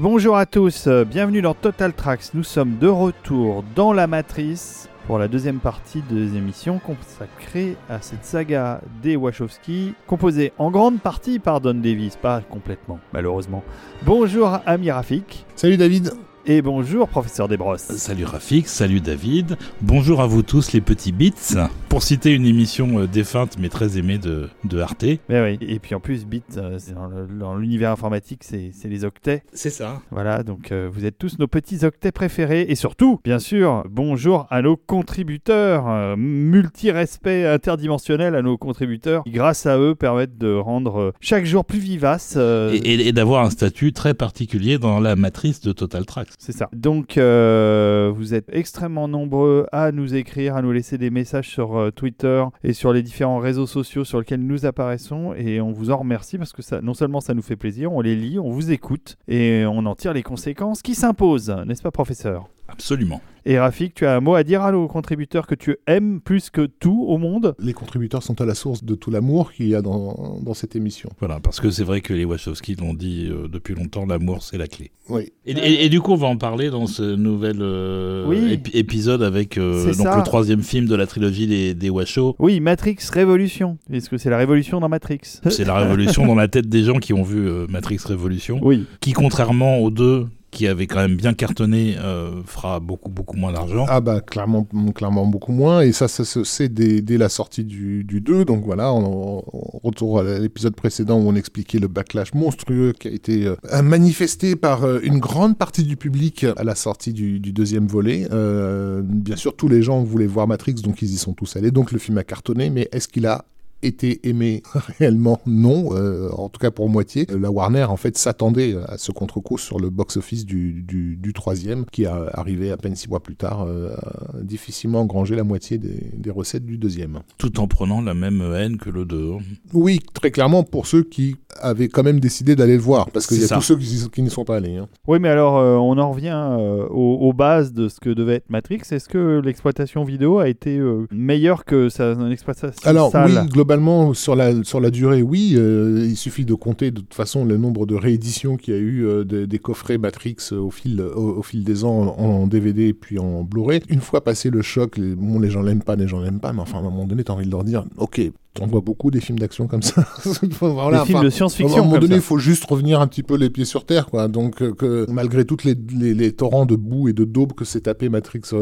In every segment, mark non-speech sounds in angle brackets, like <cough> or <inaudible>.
Bonjour à tous, euh, bienvenue dans Total Tracks. Nous sommes de retour dans la matrice pour la deuxième partie de émissions consacrée à cette saga des Wachowski, composée en grande partie par Don Davis, pas complètement, malheureusement. Bonjour Ami Rafik. Salut David. Et bonjour, professeur Desbrosses. Salut Rafik, salut David. Bonjour à vous tous, les petits bits. Pour citer une émission euh, défunte mais très aimée de, de Arte. Mais oui, et puis en plus, bits, euh, dans l'univers informatique, c'est les octets. C'est ça. Voilà, donc euh, vous êtes tous nos petits octets préférés. Et surtout, bien sûr, bonjour à nos contributeurs. euh, Multi-respect interdimensionnel à nos contributeurs qui, grâce à eux, permettent de rendre euh, chaque jour plus vivace. Et, et- et d'avoir un statut très particulier dans la matrice de Total Tracks. C'est ça. Donc, euh, vous êtes extrêmement nombreux à nous écrire, à nous laisser des messages sur euh, Twitter et sur les différents réseaux sociaux sur lesquels nous apparaissons. Et on vous en remercie parce que ça, non seulement ça nous fait plaisir, on les lit, on vous écoute et on en tire les conséquences qui s'imposent, n'est-ce pas, professeur? Absolument. Et Rafik, tu as un mot à dire à nos contributeurs que tu aimes plus que tout au monde? Les contributeurs sont à la source de tout l'amour qu'il y a dans, dans cette émission. Voilà, parce que c'est vrai que les Wachowski l'ont dit euh, depuis longtemps, l'amour c'est la clé. Oui. Et, et- et du coup, on va en parler dans ce nouvel euh, Oui. épisode avec euh, donc ça. le troisième film de la trilogie des, des. Oui, Matrix Révolution. Est-ce que c'est la révolution dans Matrix? C'est la révolution dans la tête des gens qui ont vu euh, Matrix Révolution, Oui. qui contrairement aux deux qui avaient quand même bien cartonné, euh, fera beaucoup beaucoup moins d'argent. Ah bah clairement, clairement beaucoup moins. Et ça, sait dès, la sortie du, du 2. Donc voilà, on, on retourne à l'épisode précédent où on expliquait le backlash monstrueux qui a été euh, manifesté par euh, une grande partie du public à la sortie du, deuxième volet. Bien sûr, tous les gens voulaient voir Matrix, donc ils y sont tous allés. Donc le film a cartonné, mais est-ce qu'il a été aimé <laughs> réellement non euh, en tout cas pour moitié la Warner en fait s'attendait à ce contre-coup sur le box-office du, du, du troisième qui a arrivé à peine six mois plus tard euh, a difficilement engrangé la moitié des, des recettes du deuxième Tout en prenant la même haine que le 2. oui très clairement pour ceux qui avaient quand même décidé d'aller le voir parce qu'il y a ça. tous ceux qui, qui n'y sont pas allés hein. Oui, mais alors, euh, on en revient euh, aux, aux bases de ce que devait être Matrix. Est-ce que l'exploitation vidéo a été euh, meilleure que sa son exploitation Alors salle? oui, globalement sur la sur la durée, oui, euh, il suffit de compter de toute façon le nombre de rééditions qu'il y a eu euh, de- des coffrets Matrix euh, au fil au, fil des ans en, en DVD puis en Blu-ray. Une fois passé le choc, les, bon, les gens l'aiment pas, les gens l'aiment pas, mais enfin à un moment donné, t'as envie de leur dire, ok, t'en vois beaucoup des films d'action comme ça. <laughs> Voilà, Des films enfin, de à un science-fiction. moment donné, il faut juste revenir un petit peu les pieds sur terre, quoi. Donc, euh, que malgré toutes les, les, les torrents de boue et de daube que s'est tapé Matrix euh,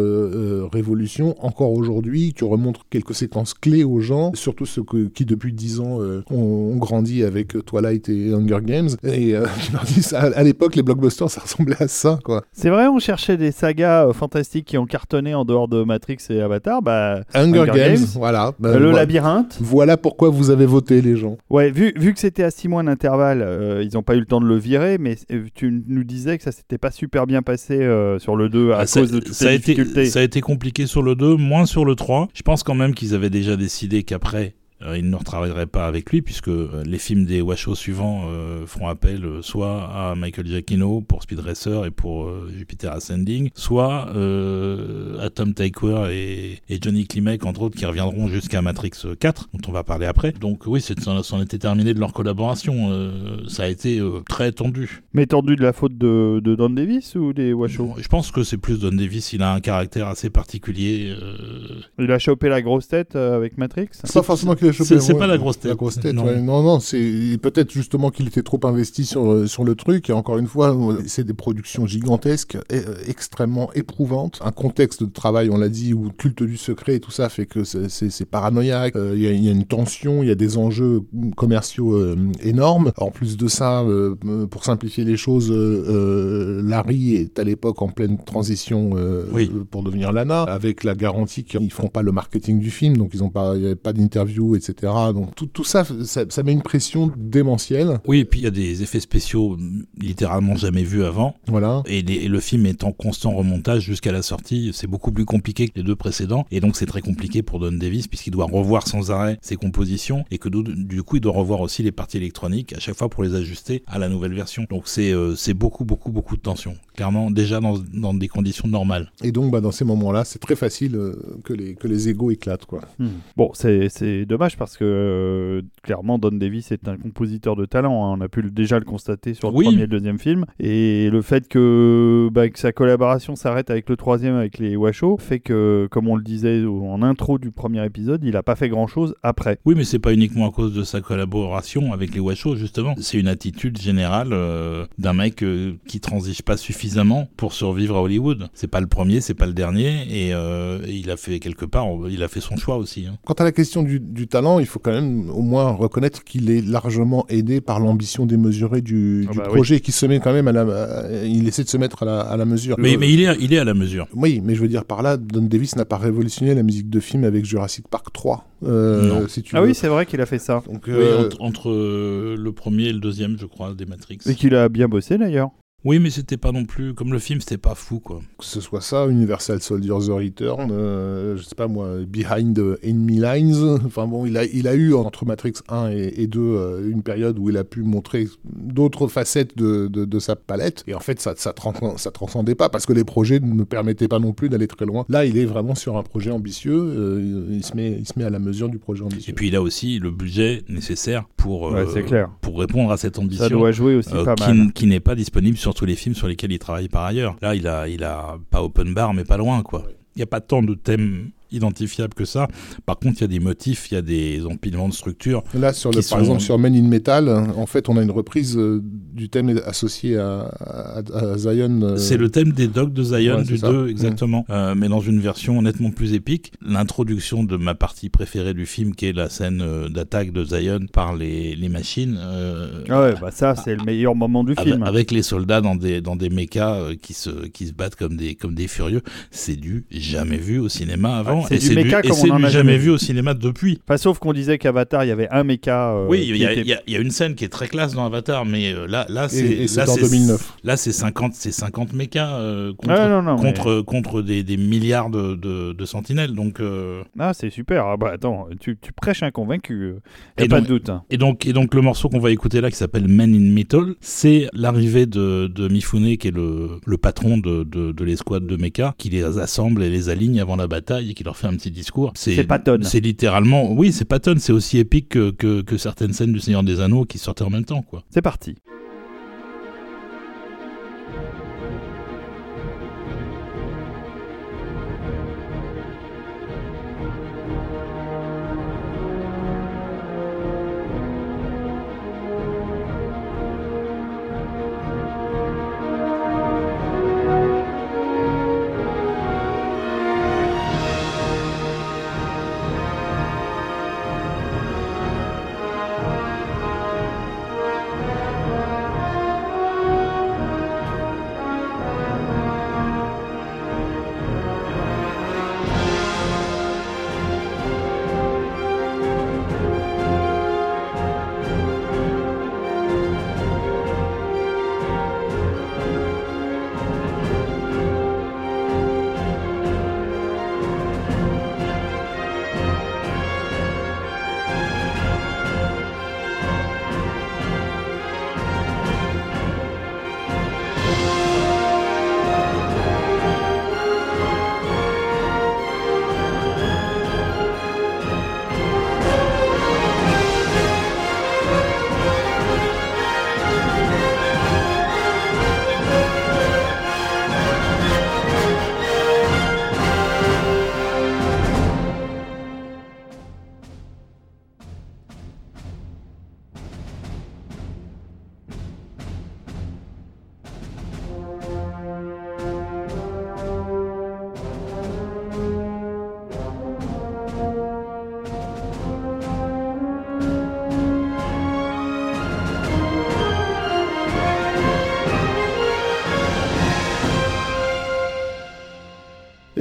euh, Révolution, encore aujourd'hui, tu remontres quelques séquences clés aux gens, surtout ceux que- qui depuis 10 ans euh, ont, ont grandi avec Twilight et Hunger Games. Et <laughs> tu leur dis, ça, à l'époque, les blockbusters, ça ressemblait à ça, quoi. C'est vrai, on cherchait des sagas fantastiques qui ont cartonné en dehors de Matrix et Avatar. Bah, Hunger, Hunger Games, Games, voilà. Ben, le labyrinthe. Voilà pourquoi vous avez voté, les gens. Ouais, vu, vu que c'était à 6 mois d'intervalle, euh, ils n'ont pas eu le temps de le virer, mais euh, tu nous disais que ça s'était pas super bien passé euh, sur le 2 à Ah, ça, cause de toutes ça a les été, difficultés. ça a été compliqué sur le 2, moins sur le 3. Je pense quand même qu'ils avaient déjà décidé qu'après, euh, ils ne retravailleraient pas avec lui, puisque euh, les films des Washoe suivants euh, feront appel euh, soit à Michael Giacchino pour Speed Racer et pour euh, Jupiter Ascending, soit euh, à Tom Tykwer et, et Johnny Klimek, entre autres, qui reviendront jusqu'à Matrix 4, dont on va parler après. Donc oui, c'est- c'en était terminé de leur collaboration. Euh, ça a été euh, très tendu. Mais tendu de la faute de, de Don Davis ou des Washoe? Je pense que c'est plus Don Davis, il a un caractère assez particulier. euh, Il a chopé la grosse tête avec Matrix? Pas forcément chopé. c'est- ouais, pas la grosse tête. La grosse tête, Non. ouais. Non, non, c'est peut-être justement qu'il était trop investi sur, euh, sur le truc. Et encore une fois, euh, c'est des productions gigantesques, et, euh, extrêmement éprouvantes. Un contexte de travail, on l'a dit, où le culte du secret et tout ça fait que c'est- paranoïaque. Euh, Il y, a- il y a une tension, il y a des enjeux commerciaux euh, énormes. En plus de ça, euh, euh, pour simplifier les choses, euh, euh, Larry est à l'époque en pleine transition euh, Oui. euh, pour devenir Lana, avec la garantie qu'ils feront pas le marketing du film, donc ils ont pas, y avait pas d'interview, etc. Donc tout, tout ça, ça, ça met une pression démentielle. Oui, et puis il y a des effets spéciaux littéralement jamais vus avant. Voilà. Et, les- et le film est en constant remontage jusqu'à la sortie. C'est beaucoup plus compliqué que les deux précédents. Et donc c'est très compliqué pour Don Davis puisqu'il doit revoir sans arrêt ses compositions et que du, coup il doit revoir aussi les parties électroniques à chaque fois pour les ajuster à la nouvelle version. Donc c'est euh, beaucoup, beaucoup, beaucoup de tension. Clairement, déjà dans, dans des conditions normales. Et donc, bah, dans ces moments-là, c'est très facile euh, que les que les égos éclatent, quoi. Hmm. Bon, c'est c'est dommage dommage parce que euh, clairement Don Davis est un compositeur de talent. hein. On a pu le- déjà le constater sur le Oui. premier et le deuxième film. Et le fait que, bah, que sa collaboration s'arrête avec le troisième, avec les Washoe, fait que, comme on le disait en intro du premier épisode, il a pas fait grand chose après. Oui, mais c'est pas uniquement à cause de sa collaboration avec les Washoe, justement. C'est une attitude générale euh, d'un mec euh, qui transige pas suffisamment pour survivre à Hollywood. C'est pas le premier, c'est pas le dernier, et euh, il a fait quelque part, il a fait son choix aussi. hein. Quant à la question du, du talent, il faut quand même au moins reconnaître qu'il est largement aidé par l'ambition démesurée du, Ah bah oui. projet, qui se met quand même à la, à- il essaie de se mettre à la, à la mesure. Mais, Le- mais il est, il est à la mesure. Oui, mais je veux dire par là, Don Davis n'a pas révolutionné la musique de film avec Jurassic Park 3. euh, Non. Si tu Ah veux. oui, c'est vrai qu'il a fait ça. Donc, Oui, euh, entre, entre, euh, le premier et le deuxième, je crois, des Matrix. Et qu'il a bien bossé d'ailleurs. Oui, mais c'était pas non plus comme le film, c'était pas fou, quoi. que ce soit ça, Universal Soldier The Return, euh, je sais pas moi, Behind Enemy Lines. <laughs> Enfin bon, il a, il a eu entre Matrix 1 et, et 2 euh, une période où il a pu montrer d'autres facettes de, de, de sa palette. Et en fait, ça, ça, tran- ça transcendait pas parce que les projets ne permettaient pas non plus d'aller très loin. Là, il est vraiment sur un projet ambitieux. euh, il, se met, il se met à la mesure du projet ambitieux. Et puis il a aussi le budget nécessaire pour, Ouais, euh, clair. pour répondre à cette ambition. Ça doit jouer aussi euh, pas qui, mal. qui n'est pas disponible sur tous les films sur lesquels il travaille par ailleurs. Là, il a, il a pas open bar, mais pas loin, quoi. Il n'y a pas tant de thèmes identifiables que ça. Par contre, il y a des motifs, il y a des empilements de structures. Là, sur le, par sont- exemple, sur Men in Metal, en fait, on a une reprise euh, du thème associé à, à, à Zion. euh, C'est le thème des dogs de Zion Ouais, du c'est ça. 2, exactement. Euh, mais dans une version nettement plus épique. L'introduction de ma partie préférée du film, qui est la scène d'attaque de Zion par les, les machines. euh, Ah ouais, bah ça, c'est le meilleur moment du avec, film. avec les soldats dans des dans des mechas qui se qui se battent comme des comme des furieux, c'est du jamais vu au cinéma avant Ouais, c'est du méca comme on en a jamais vu au cinéma depuis. Enfin, sauf qu'on disait qu'Avatar, il y avait un méca. euh, oui, il y, a- était- il y a- il y a une scène qui est très classe dans Avatar, mais euh, là là c'est là en c'est 2009. là c'est 50 c'est 50 mechas euh, contre Ouais, non, non, mais- contre contre des, des milliards de, de, de sentinelles donc euh, Ah, c'est super. Ah bah attends, tu, tu prêches un convaincu. Il Et a pas donc- de doute. hein. Et donc, et donc le morceau qu'on va écouter là, qui s'appelle Men in Metal, c'est l'arrivée de, de Mifune, qui est le, le patron de, de, de l'escouade de mecha, qui les assemble et les aligne avant la bataille et qui leur fait un petit discours. C'est Patton. C'est littéralement, oui, c'est Patton, c'est aussi épique que, que, que certaines scènes du Seigneur des Anneaux qui sortaient en même temps, quoi. C'est parti.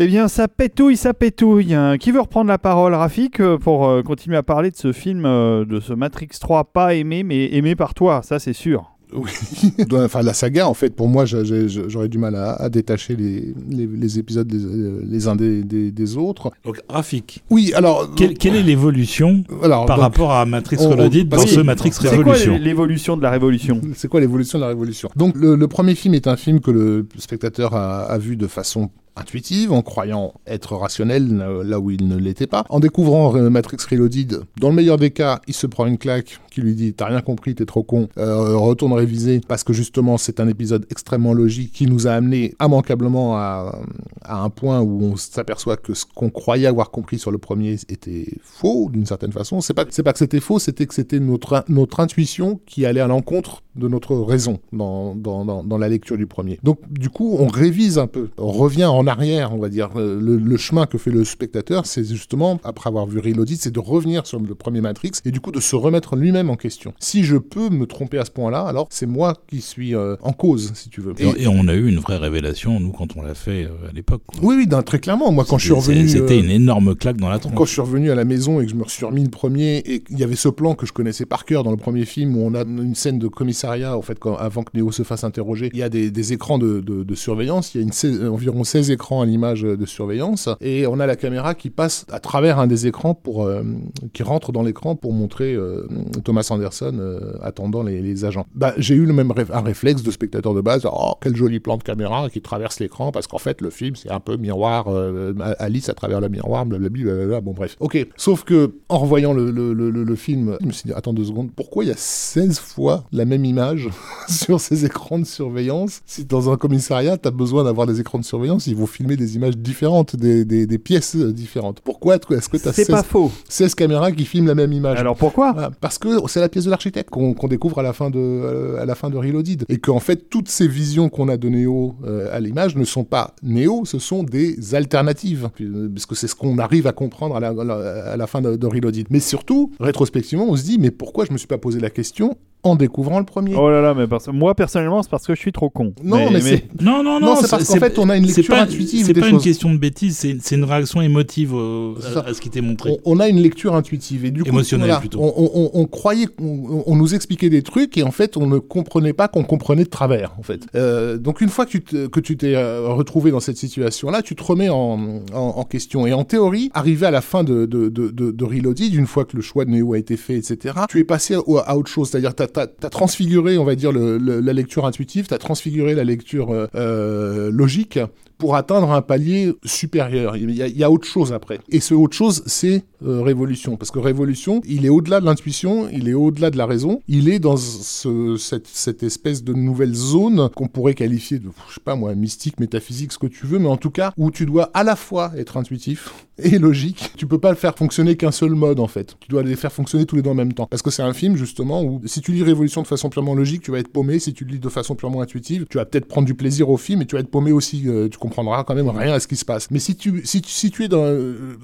Eh bien, ça pétouille, ça pétouille. Qui veut reprendre la parole, Rafik, euh, pour euh, continuer à parler de ce film, euh, de ce Matrix 3, pas aimé, mais aimé par toi, ça c'est sûr. Oui, <laughs> enfin la saga en fait pour moi j'aurais du mal à, à détacher les, les, les épisodes les, les uns des, des, des autres. Donc, Rafik, Oui alors quelle, quelle est l'évolution par donc, rapport à Matrix Reloaded dans ce Matrix C'est quoi Révolution l'é- l'évolution de la révolution? C'est quoi l'évolution de la révolution? Donc le, le premier film est un film que le spectateur a, a vu de façon intuitive, en croyant être rationnel là où il ne l'était pas. En découvrant Matrix Reloaded, dans le meilleur des cas, il se prend une claque qui lui dit T'as rien compris, t'es trop con, euh, retourne réviser, parce que justement, c'est un épisode extrêmement logique qui nous a amené immanquablement à, un point où on s'aperçoit que ce qu'on croyait avoir compris sur le premier était faux, d'une certaine façon. C'est pas, pas que c'était faux, c'était que c'était notre, notre intuition qui allait à l'encontre de notre raison dans, dans, dans, la lecture du premier. Donc, du coup, on révise un peu, on revient en arrière, on va dire. Euh, le, le chemin que fait le spectateur, c'est justement, après avoir vu Reloaded, c'est de revenir sur le premier Matrix et du coup de se remettre lui-même en question. Si je peux me tromper à ce point-là, alors c'est moi qui suis euh, en cause, si tu veux. Et, on a eu une vraie révélation, nous, quand on l'a fait euh, à l'époque. Oui, oui, très clairement. Moi, quand je suis revenu. C'était une énorme claque dans la tronche. Quand je suis revenu à la maison et que je me suis remis le premier, et il y avait ce plan que je connaissais par cœur dans le premier film où on a une scène de commissariat, en fait, quand, avant que Neo se fasse interroger, il y a des, écrans de, surveillance. Il y a une, environ 16 écrans à l'image de surveillance. Et on a la caméra qui passe à travers un des écrans pour, euh, qui rentre dans l'écran pour montrer euh, Thomas Anderson euh, attendant les, agents. Bah, j'ai eu le même un réflexe de spectateur de base. Oh, quel joli plan de caméra qui traverse l'écran parce qu'en fait, le film, c'est un peu miroir, Alice à travers le miroir, blablabla. Bon, bref. Ok. Sauf que, en revoyant le, film, je me suis dit, attends deux secondes, pourquoi il y a 16 fois la même image <laughs> sur ces écrans de surveillance? Si dans un commissariat, tu as besoin d'avoir des écrans de surveillance, ils vont filmer des images différentes, des, des, des pièces différentes. Pourquoi est-ce que tu as 16, pas faux. 16 caméras qui filment la même image. Alors pourquoi? Parce que c'est la pièce de l'architecte qu'on découvre à la fin de euh, à la fin de Reloaded et qu'en fait toutes ces visions qu'on a de Neo euh, à l'image ne sont pas Neo, ce sont des alternatives parce que c'est ce qu'on arrive à comprendre à la, à la fin de, de Reloaded. Mais surtout, rétrospectivement, on se dit mais pourquoi je me suis pas posé la question en découvrant le premier. Oh là là, mais moi personnellement, c'est parce que je suis trop con. Non, mais, c'est non, non, non, c'est parce qu'en fait, on a une lecture intuitive. C'est pas une question de bêtise, c'est une réaction émotive euh, à, ce qui t'est montré. On, a une lecture intuitive et du coup, plutôt. On, croyait, on, nous expliquait des trucs et en fait, on ne comprenait pas qu'on comprenait de travers. En fait, euh, donc une fois que tu que tu t'es euh, retrouvé dans cette situation-là, tu te remets en, en, question et en théorie, arrivé à la fin de de, de, de, Reloaded, une fois que le choix de Neo a été fait, etc., tu es passé à, autre chose, c'est-à-dire tu as, transfiguré, on va dire, la lecture intuitive, tu as transfiguré la lecture euh, euh, logique pour atteindre un palier supérieur. Il y, a, autre chose après. Et ce autre chose, c'est euh, révolution. Parce que révolution, il est au-delà de l'intuition, il est au-delà de la raison, il est dans cette, espèce de nouvelle zone qu'on pourrait qualifier de, je sais pas moi, mystique, métaphysique, ce que tu veux, mais en tout cas, où tu dois à la fois être intuitif <laughs> et logique. Tu peux pas le faire fonctionner qu'un seul mode, en fait. Tu dois les faire fonctionner tous les deux en même temps. Parce que c'est un film, justement, où si tu lis Révolution de façon purement logique, tu vas être paumé. Si tu le lis de façon purement intuitive, tu vas peut-être prendre du plaisir au film, et tu vas être paumé aussi. Euh, comprendras quand même rien à ce qui se passe. Mais si tu, si tu, si tu es dans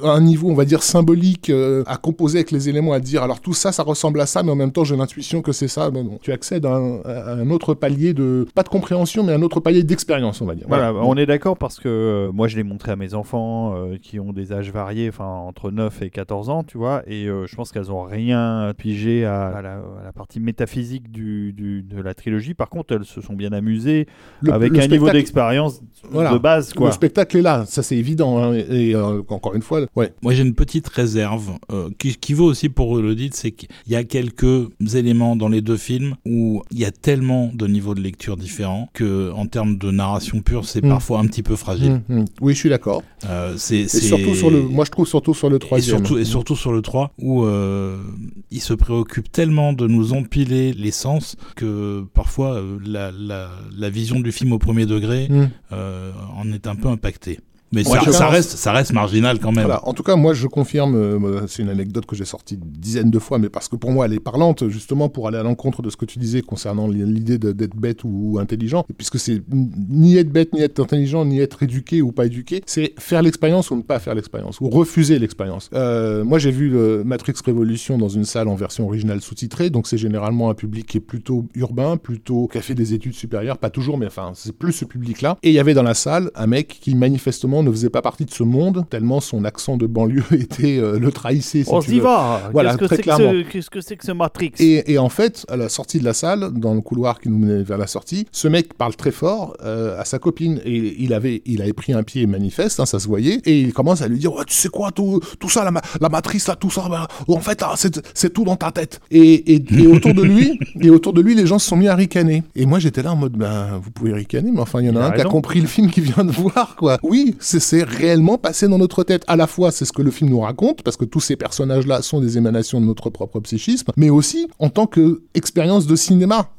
un, niveau, on va dire, symbolique, euh, à composer avec les éléments, à dire, alors tout ça, ça ressemble à ça, mais en même temps, j'ai l'intuition que c'est ça, ben non. Tu accèdes à un, autre palier de, pas de compréhension, mais un autre palier d'expérience, on va dire. Voilà, on est d'accord parce que euh, moi, je l'ai montré à mes enfants euh, qui ont des âges variés, enfin, entre 9 et 14 ans, tu vois, et je pense qu'elles ont rien pigé à, la, partie métaphysique du, de la trilogie. Par contre, elles se sont bien amusées avec un niveau d'expérience de base le spectacle est là, ça c'est évident. Hein, et euh, encore une fois, ouais. Moi j'ai une petite réserve euh, qui, vaut aussi pour le dit, c'est qu'il y a quelques éléments dans les deux films où il y a tellement de niveaux de lecture différents que en termes de narration pure, c'est hmm. parfois un petit peu fragile. Hmm, hmm. Oui, je suis d'accord. Euh, c'est surtout sur le, moi je trouve surtout sur le troisième. Et surtout, et surtout sur le 3 où il se préoccupe tellement de nous empiler les sens que parfois la, la, la, vision du film au premier degré en est un peu impacté. Mais ça, reste, ça reste marginal quand même. En tout cas, moi, je confirme, euh, c'est une anecdote que j'ai sortie une dizaine de fois, mais parce que pour moi, elle est parlante, justement, pour aller à l'encontre de ce que tu disais concernant l'idée d'être bête ou, intelligent, puisque c'est ni être bête, ni être intelligent, ni être éduqué ou pas éduqué, c'est faire l'expérience ou ne pas faire l'expérience, ou refuser l'expérience. Euh, moi, j'ai vu le Matrix Révolution dans une salle en version originale sous-titrée, donc c'est généralement un public qui est plutôt urbain, plutôt qui a fait des études supérieures, pas toujours, mais enfin, c'est plus ce public-là. Et il y avait dans la salle un mec qui manifestement finalement ne faisait pas partie de ce monde, tellement son accent de banlieue <laughs> était euh, le trahissait. Si On s'y va Voilà, Qu'est-ce que c'est que ce- Qu'est-ce que c'est que ce Matrix? Et, et en fait, à la sortie de la salle, dans le couloir qui nous menait vers la sortie, ce mec parle très fort euh, à sa copine et il avait, il avait pris un pied manifeste, hein, ça se voyait, et il commence à lui dire Tu sais quoi, tout, tout ça, la, ma- la matrice, là, tout ça, bah, en fait, c'est tout dans ta tête. Et, et, et autour de lui, <laughs> et autour de lui, les gens se sont mis à ricaner. Et moi, j'étais là en mode ben, Vous pouvez ricaner, mais enfin, il y en a Il a un qui a compris le film qu'il vient de voir, quoi. Oui, c'est- réellement passé dans notre tête. À la fois, c'est ce que le film nous raconte, parce que tous ces personnages-là sont des émanations de notre propre psychisme, mais aussi en tant que expérience de cinéma.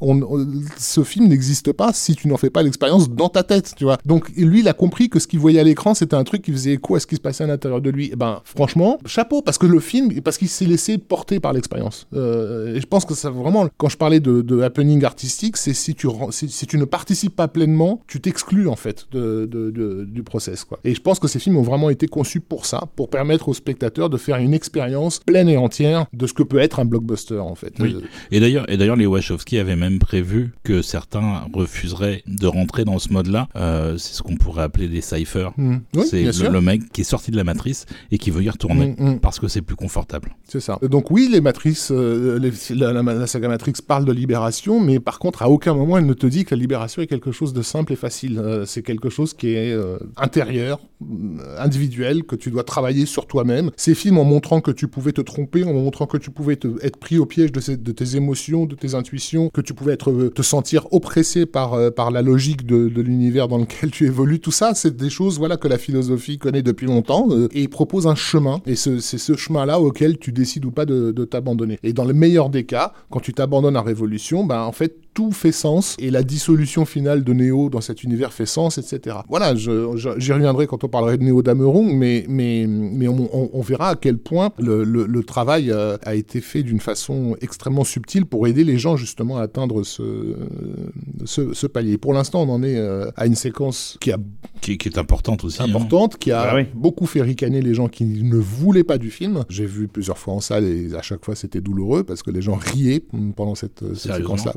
Ce film n'existe pas si tu n'en fais pas l'expérience dans ta tête, tu vois. Donc lui, il a compris que ce qu'il voyait à l'écran, c'était un truc qui faisait écho à ce qui se passait à l'intérieur de lui. Et ben, franchement, chapeau, parce que le film, parce qu'il s'est laissé porter par l'expérience. Euh, et je pense que ça vraiment, quand je parlais de, happening artistique, c'est si tu ne participes pas pleinement, tu t'exclus en fait du process, quoi. Et je pense que ces films ont vraiment été conçus pour ça, pour permettre aux spectateurs de faire une expérience pleine et entière de ce que peut être un blockbuster, en fait. Oui. Euh, Et d'ailleurs, et d'ailleurs, les Wachowski avaient même prévu que certains refuseraient de rentrer dans ce mode-là. Euh, c'est ce qu'on pourrait appeler des cyphers. hmm. Oui, c'est le, mec qui est sorti de la matrice et qui veut y retourner Hmm, hmm. parce que c'est plus confortable. C'est ça. Donc oui, les matrices, euh, les- la, la- la saga Matrix parle de libération, mais par contre, à aucun moment, elle ne te dit que la libération est quelque chose de simple et facile. Euh, c'est quelque chose qui est intérieur, euh, individuel, que tu dois travailler sur toi-même. Ces films, en montrant que tu pouvais te tromper, en montrant que tu pouvais être pris au piège de, tes émotions, de tes intuitions, que tu pouvais être, euh, te sentir oppressé par, euh, la logique de, l'univers dans lequel tu évolues, tout ça, c'est des choses voilà, que la philosophie connaît depuis longtemps euh, et propose un chemin. Et ce- c'est ce chemin-là auquel tu décides ou pas de, de t'abandonner. Et dans le meilleur des cas, quand tu t'abandonnes à Révolution, ben, en fait, tout fait sens et la dissolution finale de Néo dans cet univers fait sens, etc. Voilà, j'y reviendrai quand on parlerait de Néo Dameron, mais, mais, mais on, on- on verra à quel point le, le- le travail euh, a été fait d'une façon extrêmement subtile pour aider les gens justement à atteindre ce, ce, ce palier. Pour l'instant, on en est euh, à une séquence qui a Qui, qui est importante aussi. hein. importante, qui a Bah oui. beaucoup fait ricaner les gens qui ne voulaient pas du film. J'ai vu plusieurs fois en salle et à chaque fois c'était douloureux parce que les gens riaient pendant cette, séquence-là,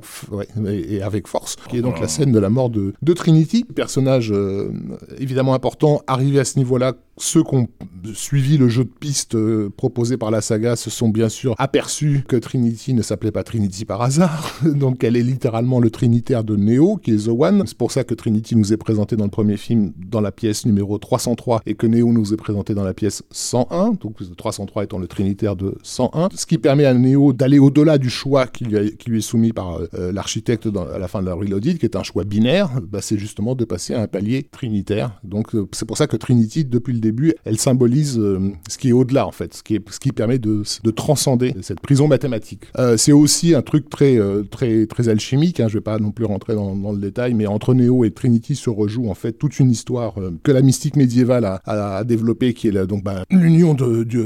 ouais, et, avec force. Qui est donc Oh. la scène de la mort de, de Trinity, personnage euh, évidemment important, arrivé à ce niveau-là. Ceux qui ont suivi le jeu de piste euh, proposé par la saga se sont bien sûr aperçus que Trinity ne s'appelait pas Trinity par hasard. <laughs> donc elle est littéralement le trinitaire de Neo, qui est The One. C'est pour ça que Trinity nous est présenté dans le premier film dans la pièce numéro 303 et que Neo nous est présenté dans la pièce 101. Donc 303 étant le trinitaire de 101. Ce qui permet à Neo d'aller au-delà du choix qui lui, est soumis par euh, l'architecte à la fin de la Reloaded, qui est un choix binaire. Bah, c'est justement de passer à un palier trinitaire. Donc euh, c'est pour ça que Trinity, depuis le début, elle symbolise euh, ce qui est au-delà en fait, ce qui, est, ce qui permet de, de transcender cette prison mathématique. Euh, c'est aussi un truc très, euh, très, très alchimique, hein, je vais pas non plus rentrer dans, dans le détail, mais entre Neo et Trinity se rejoue en fait toute une histoire que la mystique médiévale a, a, a développée, qui est la- donc bah, l'union de- du,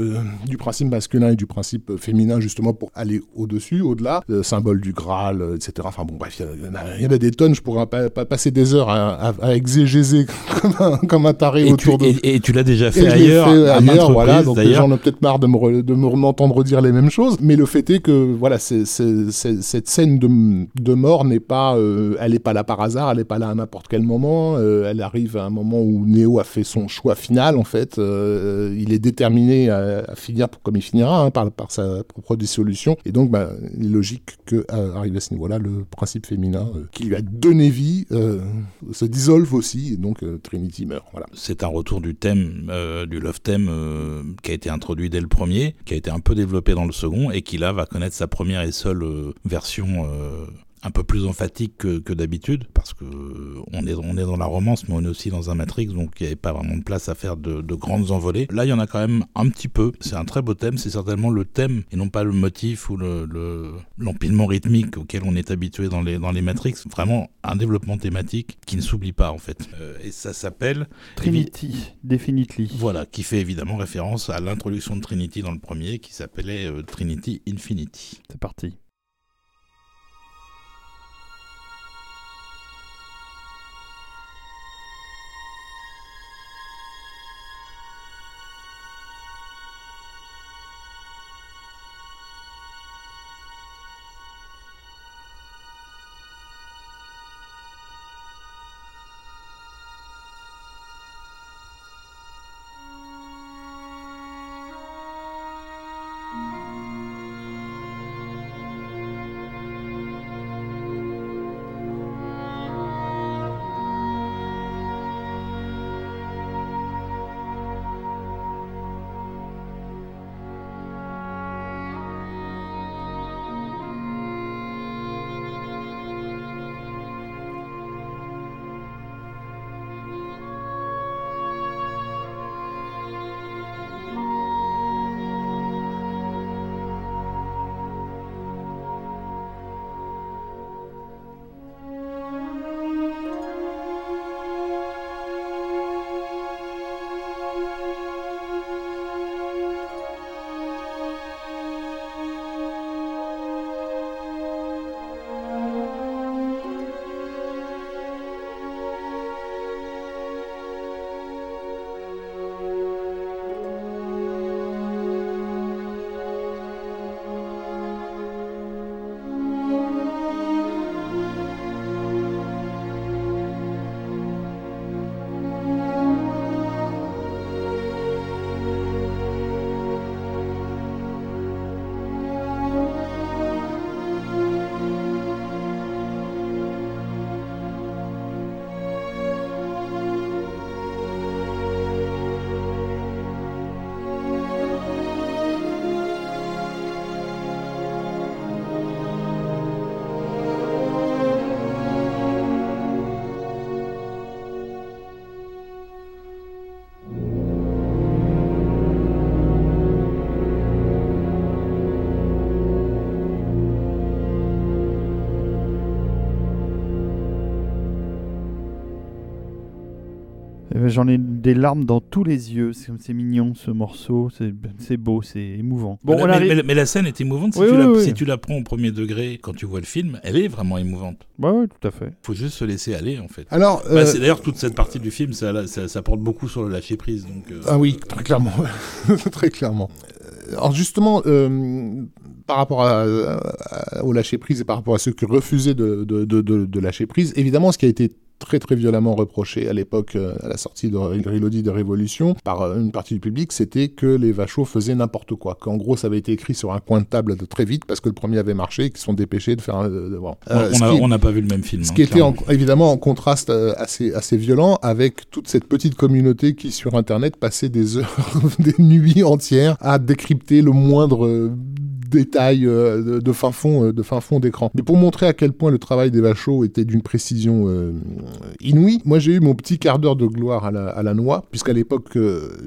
du principe masculin et du principe féminin justement pour aller au-dessus, au-delà, le symbole du Graal, etc. Enfin bon bref, il y, en a- il y en a des tonnes, je pourrais pas, pas passer des heures à, à, à exégéser <laughs> comme un, comme un taré Et tu, autour de... et, et tu l'as déjà fait ailleurs, fait à ailleurs, voilà, donc les d'ailleurs. gens en ont peut-être marre de me, re- de me m'entendre dire les mêmes choses, mais le fait est que voilà, cette scène de, de mort n'est pas, euh, elle n'est pas là par hasard, elle n'est pas là à n'importe quel moment, euh, elle arrive à un moment où Neo a fait son choix final en fait, euh, il est déterminé à, à finir pour- comme il finira hein, par, par sa propre dissolution, et donc bah, il est logique que à- arrivé à ce niveau-là, le principe féminin euh, qui lui a donné vie euh, se dissolve aussi, et donc euh, Trinity meurt. Voilà. C'est un retour du thème, euh, du love theme euh, qui a été introduit dès le premier, qui a été un peu développé dans le second et qui là va connaître sa première et seule euh, version un peu plus emphatique que, que d'habitude parce que on est on est dans la romance mais on est aussi dans un Matrix donc il n'y avait pas vraiment de place à faire de, de grandes envolées. Là il y en a quand même un petit peu. C'est un très beau thème. C'est certainement le thème et non pas le motif ou le le- l'empilement rythmique auquel on est habitué dans les dans les Matrix. Vraiment un développement thématique qui ne s'oublie pas en fait. Euh, et ça s'appelle Trinity, definitely. voilà, qui fait évidemment référence à l'introduction de Trinity dans le premier, qui s'appelait euh, Trinity Infinity. C'est parti. J'en ai des larmes dans tous les yeux. C'est mignon ce morceau. C'est beau, c'est émouvant. Bon, mais, on mais- arrive. mais- mais la scène est émouvante si, Oui, tu oui, la, oui. si tu la prends au premier degré quand tu vois le film, elle est vraiment émouvante. Ouais, ouais, tout à fait. Faut juste se laisser aller en fait. Alors, Bah, euh, c'est d'ailleurs toute cette partie du film, ça, ça, ça porte beaucoup sur le lâcher prise. Donc, euh, Ah oui, très clairement. <laughs> très clairement. Alors justement, euh, par rapport à, à- au lâcher prise et par rapport à ceux qui refusaient de, de, de, de- de lâcher prise, évidemment, ce qui a été très très violemment reproché à l'époque, euh, à la sortie de Reloaded de Révolution, par euh, une partie du public, c'était que les Vachos faisaient n'importe quoi. Qu'en gros, ça avait été écrit sur un coin de table de très vite parce que le premier avait marché et qu'ils sont dépêchés de faire un... de- de- bon. Euh, on n'a pas vu le même film. ce hein, qui était en- évidemment en contraste euh, assez, assez violent avec toute cette petite communauté qui sur Internet passait des heures, <laughs> des nuits entières à décrypter le moindre euh, détail euh, de, fin fond euh, de fin fond d'écran. Mais pour montrer à quel point le travail des Vachos était d'une précision euh, inouïe, moi j'ai eu mon petit quart d'heure de gloire à la, à la noix, puisqu'à l'époque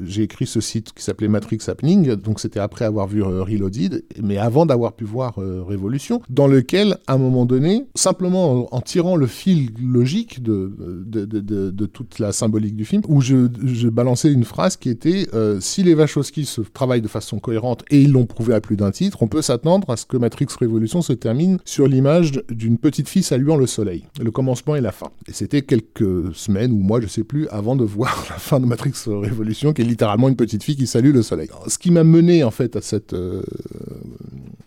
j'ai écrit ce site qui s'appelait Matrix Happening, donc c'était après avoir vu Reloaded, mais avant d'avoir pu voir Révolution, dans lequel, à un moment donné, simplement en, tirant le fil logique de, de, de, toute la symbolique du film, où je, je balançais une phrase qui était si les Wachowski se travaillent de façon cohérente, et ils l'ont prouvé à plus d'un titre, on s'attendre à ce que Matrix Révolution se termine sur l'image d'une petite fille saluant le soleil, le commencement et la fin. Et c'était quelques semaines ou mois, je sais plus, avant de voir <laughs> la fin de Matrix Révolution, qui est littéralement une petite fille qui salue le soleil. Ce qui m'a mené en fait à cette euh,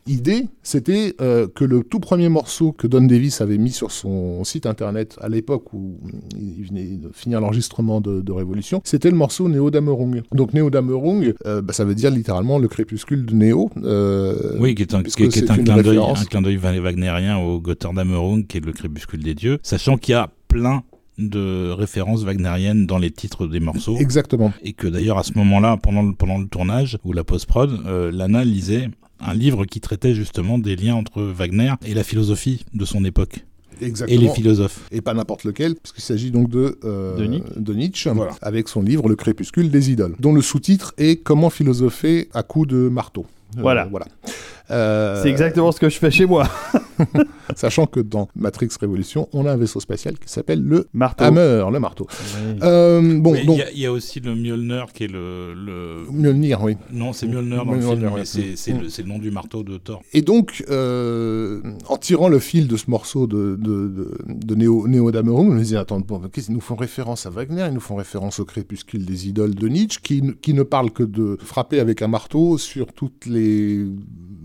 idée, c'était euh, que le tout premier morceau que Don Davis avait mis sur son site internet à l'époque où il venait de finir l'enregistrement de, de Révolution, c'était le morceau Néo Damerung. Donc Néo Damerung, euh, bah, ça veut dire littéralement le crépuscule de Néo. euh, Oui, qui est un, qui est- un clin d'œil, wagnérien au Götterdammerung, qui est le crépuscule des dieux, sachant qu'il y a plein de références wagnériennes dans les titres des morceaux. Exactement. Et que d'ailleurs, à ce moment-là, pendant le, pendant le tournage ou la post-prod, euh, Lana lisait un livre qui traitait justement des liens entre Wagner et la philosophie de son époque. Exactement. Et les philosophes. et pas n'importe lequel, puisqu'il s'agit donc de, euh, De Nietzsche. Nietzsche, Voilà. avec son livre Le crépuscule des idoles, dont le sous-titre est Comment philosopher à coups de marteau. Euh, Voilà. Euh, C'est exactement ce que je fais chez moi. <laughs> Sachant que dans Matrix Révolution, on a un vaisseau spatial qui s'appelle le Marteau. Hammer, le marteau. Oui. Euh, bon, il donc, y, a- il y a aussi le Mjolnir qui est le. le... Mjolnir, oui. Non, c'est Mjolnir dans le film, mais c'est c'est le, c'est le nom du marteau de Thor. Et donc, euh, en tirant le fil de ce morceau de, de, de, de Néo, Néo Dameron, on me disait, attends, bon, qu'est-ce qu'ils nous font référence à Wagner, ils nous font référence au crépuscule des idoles de Nietzsche, qui ne parle que de frapper avec un marteau sur toutes les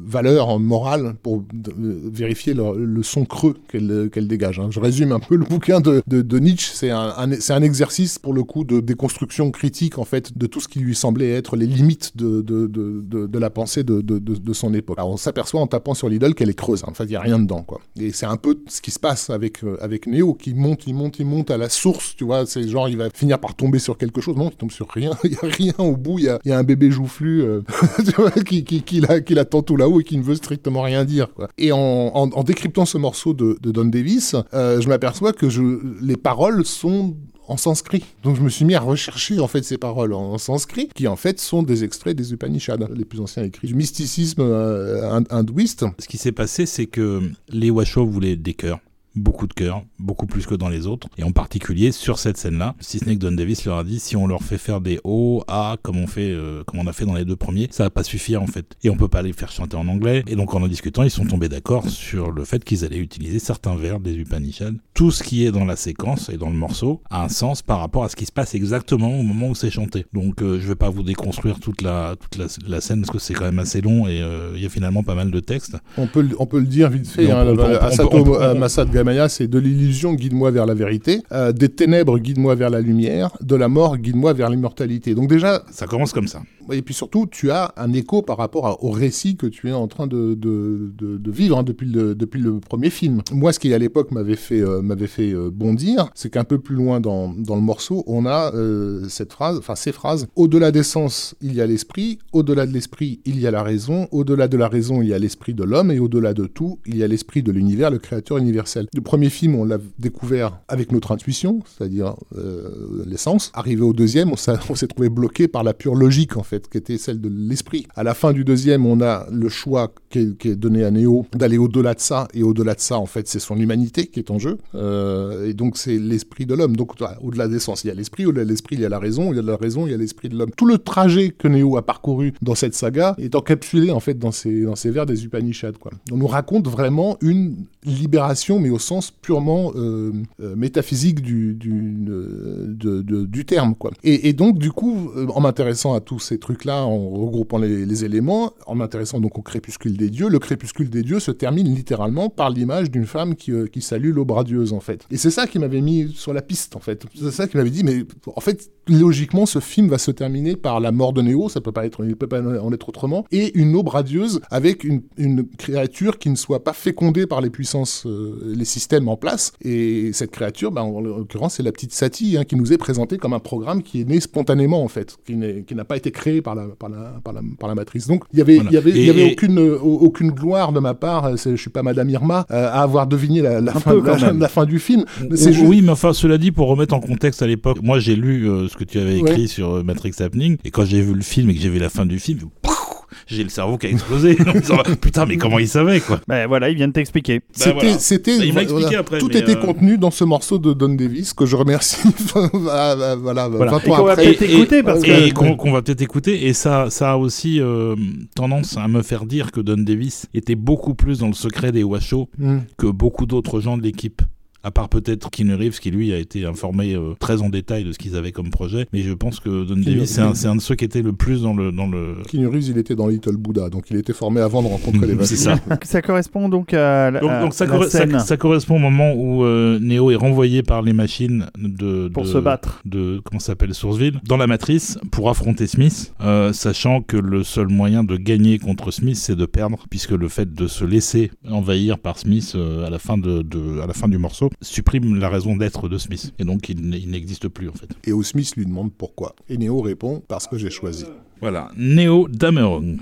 valeurs morales pour euh, vérifier le, son creux qu'elle qu'elle dégage. hein. Je résume un peu le bouquin de, de, Nietzsche, c'est un, un- un exercice pour le coup de déconstruction critique en fait de tout ce qui lui semblait être les limites de, de, la pensée de, son époque. Alors on s'aperçoit en tapant sur l'idole qu'elle est creuse, hein. en fait il n'y a rien dedans quoi. Et c'est un peu ce qui se passe avec, euh, avec Neo qui monte, il monte, il monte à la source, tu vois, c'est genre il va finir par tomber sur quelque chose, non, il tombe sur rien, <laughs> il n'y a rien au bout, il y a, y a un bébé joufflu euh, <laughs> qui, qui, qui, qui l'attend tout là-haut et qui ne veut strictement rien dire. Et en, décryptant ce morceau de, Don Davis, euh, je m'aperçois que les paroles sont en sanskrit. Donc je me suis mis à rechercher en fait ces paroles en, sanskrit, qui en fait sont des extraits des Upanishads, les plus anciens écrits du mysticisme euh, hind- hindouiste. Ce qui s'est passé, c'est que les Washoe voulaient des cœurs. Beaucoup de cœurs, beaucoup plus que dans les autres, et en particulier sur cette scène-là. Si ce n'est que Don Davis leur a dit si on leur fait faire des O, A, comme on fait, euh, comme on a fait dans les deux premiers, ça va pas suffire en fait. Et on peut pas les faire chanter en anglais. Et donc en en discutant, ils sont tombés d'accord sur le fait qu'ils allaient utiliser certains vers des Upanishads. Tout ce qui est dans la séquence et dans le morceau a un sens par rapport à ce qui se passe exactement au moment où c'est chanté. Donc euh, je vais pas vous déconstruire toute la toute la, la scène parce que c'est quand même assez long et euh, il y a finalement pas mal de textes. On peut, le- on peut le dire vite fait. Hein, peut- on peut- on peut- Asato on peut- Masad Gamaya, c'est de l'illusion, guide-moi vers la vérité. Euh, des ténèbres, guide-moi vers la lumière. De la mort, guide-moi vers l'immortalité. Donc déjà, Ça commence comme ça. et puis surtout, tu as un écho par rapport à- au récit que tu es en train de, de, de- de vivre hein, depuis, le, depuis le premier film. Moi, ce qui à l'époque m'avait fait, euh, m'avait fait euh, bondir, c'est qu'un peu plus loin dans, dans le morceau, on a euh, cette phrase, enfin ces phrases au-delà des sens, il y a l'esprit. Au-delà de l'esprit, il y a la raison. Au-delà de la raison, il y a l'esprit de l'homme. Et au-delà de tout, il y a l'esprit de l'univers, le créateur universel. Le premier film, on l'a découvert avec notre intuition, c'est-à-dire euh, l'essence. Arrivé au deuxième, <laughs> on s'est trouvé bloqué par la pure logique, en fait, qui était celle de l'esprit. À la fin du deuxième, on a le choix qui est, donné à Neo d'aller au-delà de ça, et au-delà de ça, en fait, c'est son humanité qui est en jeu. Euh, et donc, c'est l'esprit de l'homme. Donc, au-delà de l'essence, il y a l'esprit, au-delà de l'esprit, il y a la raison, il y a la raison, il y a l'esprit de l'homme. Tout le trajet que Neo a parcouru dans cette saga est encapsulé, en fait, dans ces, vers des Upanishads. On nous raconte vraiment une libération, mais au sens purement euh, euh, métaphysique du, du, du terme. Quoi. Et, donc, du coup, euh, en m'intéressant à tous ces trucs-là, en regroupant les, éléments, en m'intéressant donc au crépuscule des dieux, le crépuscule des dieux se termine littéralement par l'image d'une femme qui, qui salue l'eau radieuse, en fait. Et c'est ça qui m'avait mis sur la piste, en fait. C'est ça qui m'avait dit, mais en fait, logiquement, ce film va se terminer par la mort de Néo, ça peut pas être, il peut pas en être autrement, et une eau radieuse avec une, une créature qui ne soit pas fécondée par les puissances, euh, les systèmes en place. Et cette créature, ben, en l'occurrence, c'est la petite Sati hein, qui nous est présentée comme un programme qui est né spontanément en fait, qui n'a pas été créé par la, par la, par la, par la matrice. Donc il y avait, il y avait, il y avait aucune, aucune gloire de ma part. Je suis pas Madame Irma euh, à avoir deviné la, la, fin, <laughs> la, fin, du film. Oui, mais enfin, cela dit, pour remettre en contexte à l'époque, moi j'ai lu euh, ce que tu avais écrit sur Matrix Happening, et quand j'ai vu le film et que j'ai vu la fin du film, j'ai le cerveau qui a explosé. <laughs> Putain, mais comment il savait quoi Ben voilà, il vient de t'expliquer. C'était, c'était, tout était euh, contenu dans ce morceau de Don Davis que je remercie. <laughs> voilà, voilà. voilà. Et qu'on va peut-être écouter parce que qu'on, va peut-être écouter et ça, ça a aussi euh, tendance à me faire dire que Don Davis était beaucoup plus dans le secret des Washoe hmm. que beaucoup d'autres gens de l'équipe à part peut-être Keanu Reeves qui lui a été informé euh, très en détail de ce qu'ils avaient comme projet, mais je pense que Don Davis c'est un, un, de ceux qui était le plus dans le dans le. Keanu Reeves il était dans Little Buddha, donc il était formé avant de rencontrer les <laughs> C'est ça. ça correspond donc à la, donc, donc ça, ça, correspond au moment où euh, Neo est renvoyé par les machines de, pour se battre de comment s'appelle Sourceville dans la matrice pour affronter Smith, euh, sachant que le seul moyen de gagner contre Smith c'est de perdre, puisque le fait de se laisser envahir par Smith à la fin de, de à la fin du morceau supprime la raison d'être de Smith. Et donc, il n'existe plus, en fait. Et où Smith lui demande pourquoi. Et Neo répond parce que j'ai choisi. Voilà, Neo Dameron.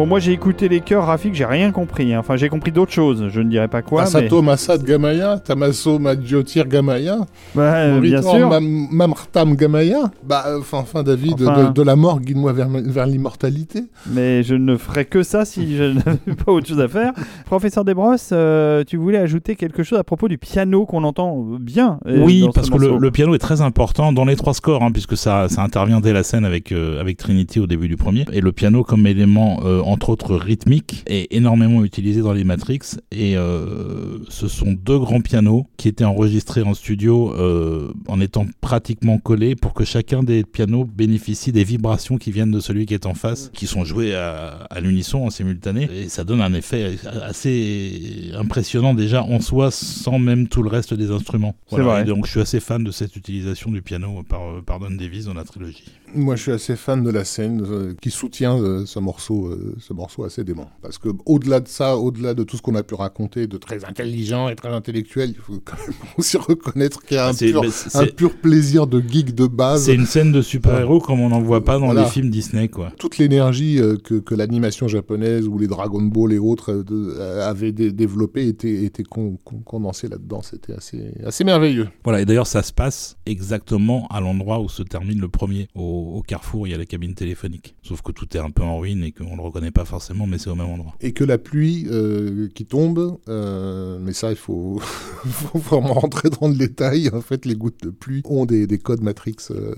Bon, moi j'ai écouté les chœurs, Rafik, j'ai rien compris. hein. Enfin, j'ai compris d'autres choses, je ne dirais pas quoi. mais... Masato Masad Gamaya, Tamaso Madjotir Gamaya, Bah, euh, bien sûr. Mam- Mamrtam Gamaya. Bah, euh, enfin, enfin, David, Enfin. de, de la mort, guide-moi vers, vers l'immortalité. Mais je ne ferais que ça si je <laughs> n'avais pas autre chose à faire. Professeur Desbrosses, euh, tu voulais ajouter quelque chose à propos du piano qu'on entend bien. euh, Oui, parce que le, piano est très important dans les trois scores, hein, puisque ça, ça intervient dès la scène avec, euh, avec Trinity au début du premier. Et le piano, comme élément, euh, entre autres rythmique, est énormément utilisé dans les Matrix. Et euh, ce sont deux grands pianos qui étaient enregistrés en studio euh, en étant pratiquement collés pour que chacun des pianos bénéficie des vibrations qui viennent de celui qui est en face, qui sont jouées à, à l'unisson en simultané. Et ça donne un effet assez impressionnant déjà en soi, sans même tout le reste des instruments. C'est vrai. Donc je suis assez fan de cette utilisation du piano par, par Don Davis dans la trilogie. Moi, je suis assez fan de la scène euh, qui soutient euh, ce morceau, euh, ce morceau assez dément. Parce que au-delà de ça, au-delà de tout ce qu'on a pu raconter de très intelligent et très intellectuel, il faut quand même <laughs> aussi reconnaître qu'il y a un, Ah, pur, un pur plaisir de geek de base. C'est une scène de super-héros comme on n'en voit pas dans Voilà. les films Disney, quoi. toute l'énergie que, que l'animation japonaise ou les Dragon Ball et autres avaient dé- développée était, était con- con- condensée là-dedans. C'était assez, assez merveilleux. Voilà, et d'ailleurs, ça se passe exactement à l'endroit où se termine le premier. Au, au carrefour, il y a la cabine téléphonique. Sauf que tout est un peu en ruine et qu'on le reconnaît pas forcément, mais c'est au même endroit. Et que la pluie euh, qui tombe, euh, mais ça, il faut, <laughs> vraiment rentrer dans le détail. En fait, les gouttes de pluie ont des, des codes Matrix. euh,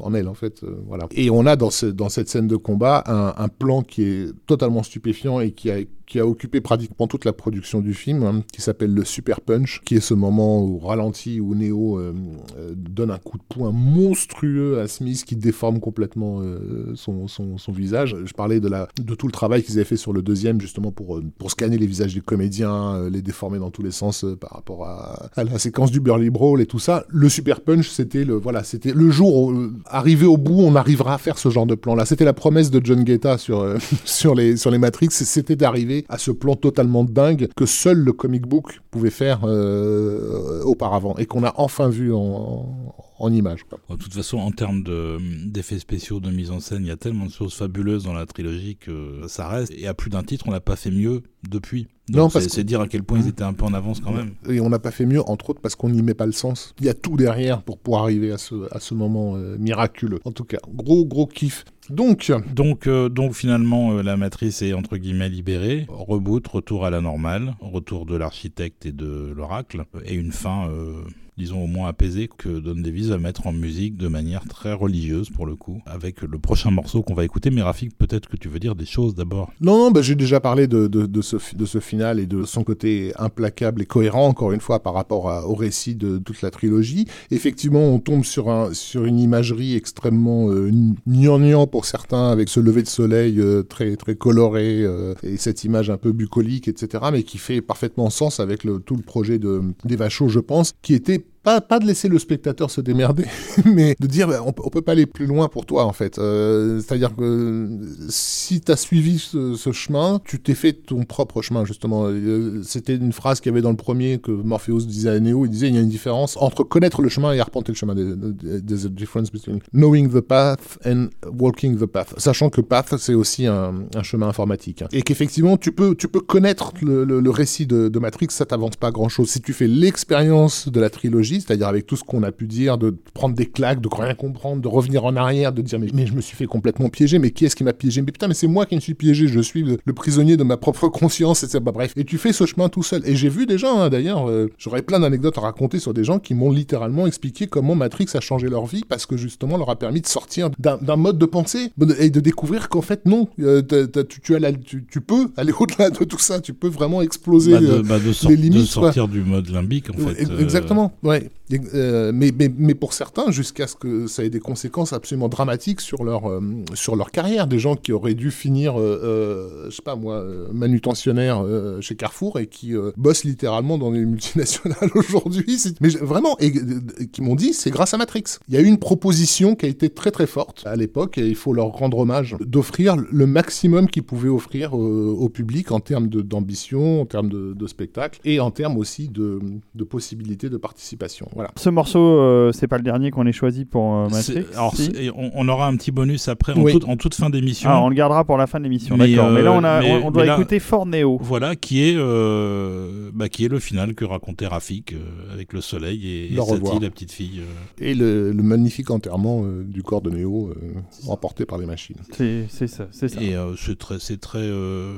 en elle, en fait, voilà. Et on a dans, ce, dans cette scène de combat un plan qui est totalement stupéfiant et qui a, qui a occupé pratiquement toute la production du film, hein, qui s'appelle le Super Punch, qui est ce moment au ralenti où Neo euh, euh, donne un coup de poing monstrueux à Smith qui déforme complètement euh, son, son, son visage. Je parlais de, la, de tout le travail qu'ils avaient fait sur le deuxième, justement pour, euh, pour scanner les visages des comédiens, euh, les déformer dans tous les sens par rapport à, à la séquence du Burly Brawl et tout ça. Le Super Punch, c'était le, voilà, c'était le jour où, arrivé au bout, on arrivera à faire ce genre de plan-là. C'était la promesse de John Guetta sur, <laughs> sur, les, sur les Matrix, c'était d'arriver à ce plan totalement dingue que seul le comic book pouvait faire euh, auparavant et qu'on a enfin vu en, en images. quoi. De toute façon, en termes de- d'effets spéciaux, de mise en scène, il y a tellement de choses fabuleuses dans la trilogie que ça reste. Et à plus d'un titre, on n'a pas fait mieux depuis. Donc Non, c'est que- dire à quel point ils étaient un peu en avance quand même. Et on n'a pas fait mieux, entre autres, parce qu'on n'y met pas le sens. Il y a tout derrière pour pouvoir arriver à ce, à ce moment euh, miraculeux. En tout cas, gros, gros kiff. Donc, Donc, euh, donc finalement, euh, la matrice est entre guillemets libérée. Reboot, retour à la normale, retour de l'architecte et de l'oracle, et une fin, disons au moins apaisée, que Don Davis va mettre en musique de manière très religieuse pour le coup, avec le prochain morceau qu'on va écouter. Mais Rafik, peut-être que tu veux dire des choses d'abord. non, non, bah, j'ai déjà parlé de, de, de ce, de ce final et de son côté implacable et cohérent, encore une fois, par rapport à- au récit de toute la trilogie. Effectivement, on tombe sur, un, sur une imagerie extrêmement euh, gnangnan pour certains, avec ce lever de soleil euh, très, très coloré euh, et cette image un peu bucolique, etc., mais qui fait parfaitement sens avec le, tout le projet de, des je pense, qui était pas, de laisser le spectateur se démerder, <laughs> mais de dire bah, on, on peut pas aller plus loin pour toi en fait. Euh, C'est-à-dire que si tu as suivi ce, chemin, tu t'es fait ton propre chemin justement. Euh, C'était une phrase qu'il y avait dans le premier que Morpheus disait à Neo, il disait il y a une différence entre connaître le chemin et arpenter le chemin. There's a difference between knowing the path and walking the path. Sachant que path c'est aussi un, chemin informatique. Et qu'effectivement tu peux, tu peux connaître le, récit de, de Matrix, ça t'avance pas grand chose. Si tu fais l'expérience de la trilogie, c'est-à-dire avec tout ce qu'on a pu dire, de prendre des claques, de rien comprendre, de revenir en arrière, de dire mais, mais je me suis fait complètement piéger, mais qui est-ce qui m'a piégé? Mais putain, mais c'est moi qui me suis piégé, je suis le, le prisonnier de ma propre <laughs> conscience, etc. Bah, bref, et tu fais ce chemin tout seul. Et j'ai vu des gens, hein, d'ailleurs, euh, j'aurais plein d'anecdotes à raconter sur des gens qui m'ont littéralement expliqué comment Matrix a changé leur vie parce que justement leur a permis de sortir d'un mode de pensée et de découvrir qu'en fait non, euh, tu, tu, as la- tu, tu peux aller au-delà de tout ça, tu peux vraiment exploser. Bah, de, euh, bah, de les de limites, sortir du mode limbique en fait. ex- Exactement, ouais. Euh, mais, pour certains, jusqu'à ce que ça ait des conséquences absolument dramatiques sur leur, euh, sur leur carrière. Des gens qui auraient dû finir, euh, je sais pas moi, manutentionnaire chez Carrefour et qui bossent littéralement dans les multinationales <laughs> aujourd'hui. Mais vraiment, et, qui m'ont dit, c'est grâce à Matrix. Il y a eu une proposition qui a été très très forte à l'époque et il faut leur rendre hommage, d'offrir le maximum qu'ils pouvaient offrir au public en termes d'ambition, en termes de, de spectacle et en termes aussi de, de possibilités de participation Voilà. Ce morceau, euh, c'est pas le dernier qu'on ait choisi pour euh, C'est- Matrix alors, si c'est- on, on aura un petit bonus après, en, toute, en toute fin d'émission. Ah, on le gardera pour la fin de l'émission, Mais, d'accord. mais là, on, a, euh, mais- on, on doit là- écouter Fort Neo. Voilà, qui est, euh, bah, qui est le final que racontait Rafik euh, avec le soleil et, Satie, la petite fille. euh. Et le, le magnifique enterrement euh, du corps de Neo euh, emporté par les machines. C'est c'est ça, c'est ça. Et euh, c'est très, c'est très, euh,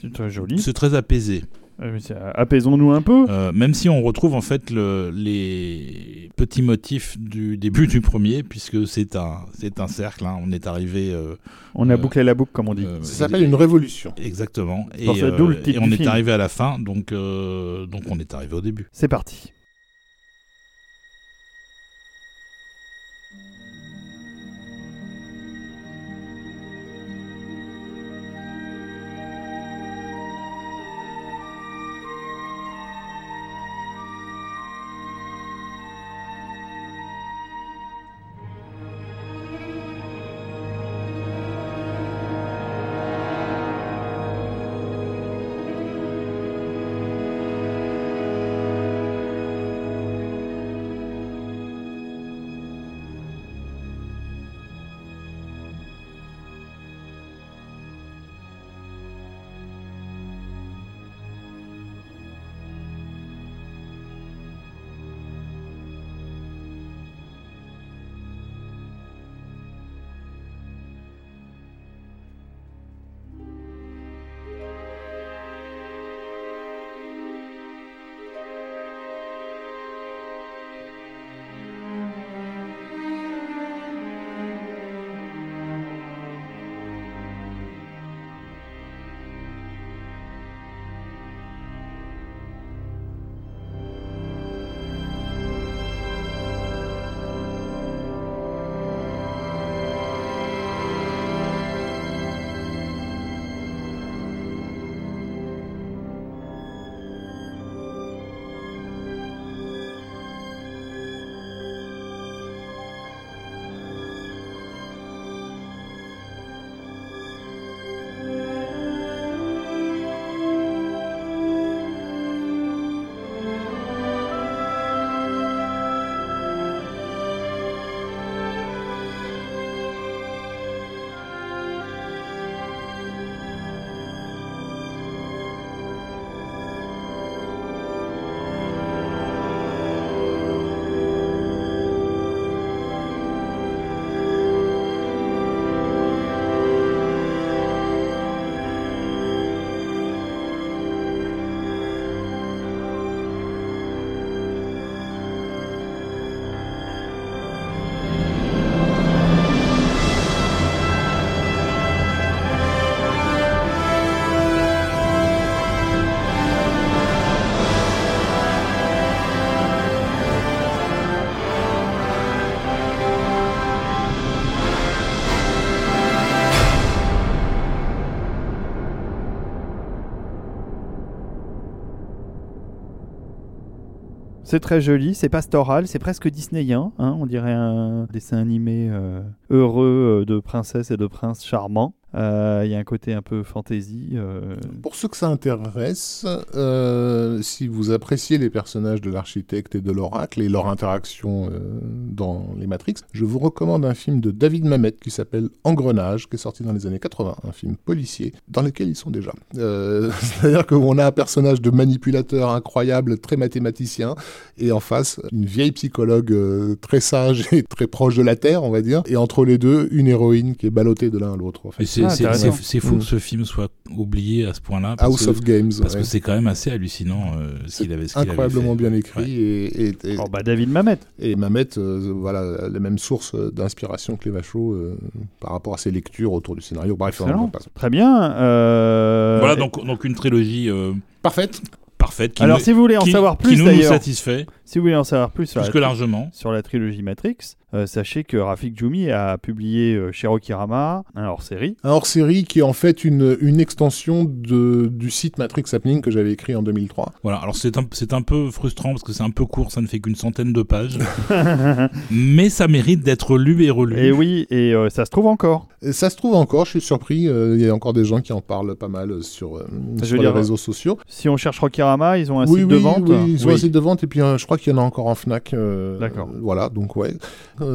C'est très joli. c'est très apaisé. Euh, mais c'est- Apaisons-nous un peu. Euh, même si on retrouve en fait le- les petits motifs du début du premier, puisque c'est un, c'est un cercle. hein. On est arrivé. euh, On a euh, bouclé la boucle, comme on dit. euh, Ça s'appelle une révolution. Exactement. Et, pour ça, euh, d'où le titre et on du est film. arrivé à la fin, donc, euh, donc on est arrivé au début. C'est parti. C'est très joli, c'est pastoral, c'est presque disneyen, hein, on dirait un dessin animé euh, heureux euh, de princesses et de princes Euh, Il y a un côté un peu fantasy. euh, Pour ceux que ça intéresse, euh, si vous appréciez les personnages de l'architecte et de l'oracle et leur interaction euh, dans les Matrix, je vous recommande un film de David Mamet qui s'appelle Engrenage, qui est sorti dans les années 80, un film policier dans lequel ils sont déjà. Euh, <laughs> C'est-à-dire qu'on a un personnage de manipulateur incroyable, très mathématicien, et en face, une vieille psychologue euh, très sage <laughs> et très proche de la Terre, on va dire, et entre les deux, une héroïne qui est ballottée de l'un à l'autre. en fait. C'est fou Mm. que ce film soit oublié à ce point-là. House que, of Games. parce ouais. que c'est quand même assez hallucinant euh, ce qu'il avait, ce avait incroyablement fait. bien écrit Ouais. et, et, et, Oh bah David Mamet. et Mamet, euh, voilà, les mêmes sources d'inspiration que les Vachos euh, par rapport à ses lectures autour du scénario. Bref, on. Très bien. euh, Voilà, donc, donc une trilogie euh, Parfaite. parfaite qui, Alors nous, si vous voulez en qui- savoir qui plus nous, nous d'ailleurs, satisfait si vous voulez en savoir plus sur, plus la, que largement. sur la trilogie Matrix, euh, sachez que Rafik Djoumi a publié euh, chez Rokirama un hors-série. Un hors-série qui est en fait une, une extension de, du site Matrix Happening que j'avais écrit en 2003. Voilà, alors c'est un, c'est un peu frustrant parce que c'est un peu court, ça ne fait qu'une centaine de pages, <laughs> mais ça mérite d'être lu et relu. Et oui, et euh, ça se trouve encore. Et ça se trouve encore, je suis surpris, euh, il y a encore des gens qui en parlent pas mal sur, euh, les dire, réseaux sociaux. Si on cherche Rokirama, ils ont un oui, site oui, de vente. oui, ils ont Oui. un site de vente et puis euh, je crois crois qu'il y en a encore en Fnac. D'accord. Voilà, donc ouais.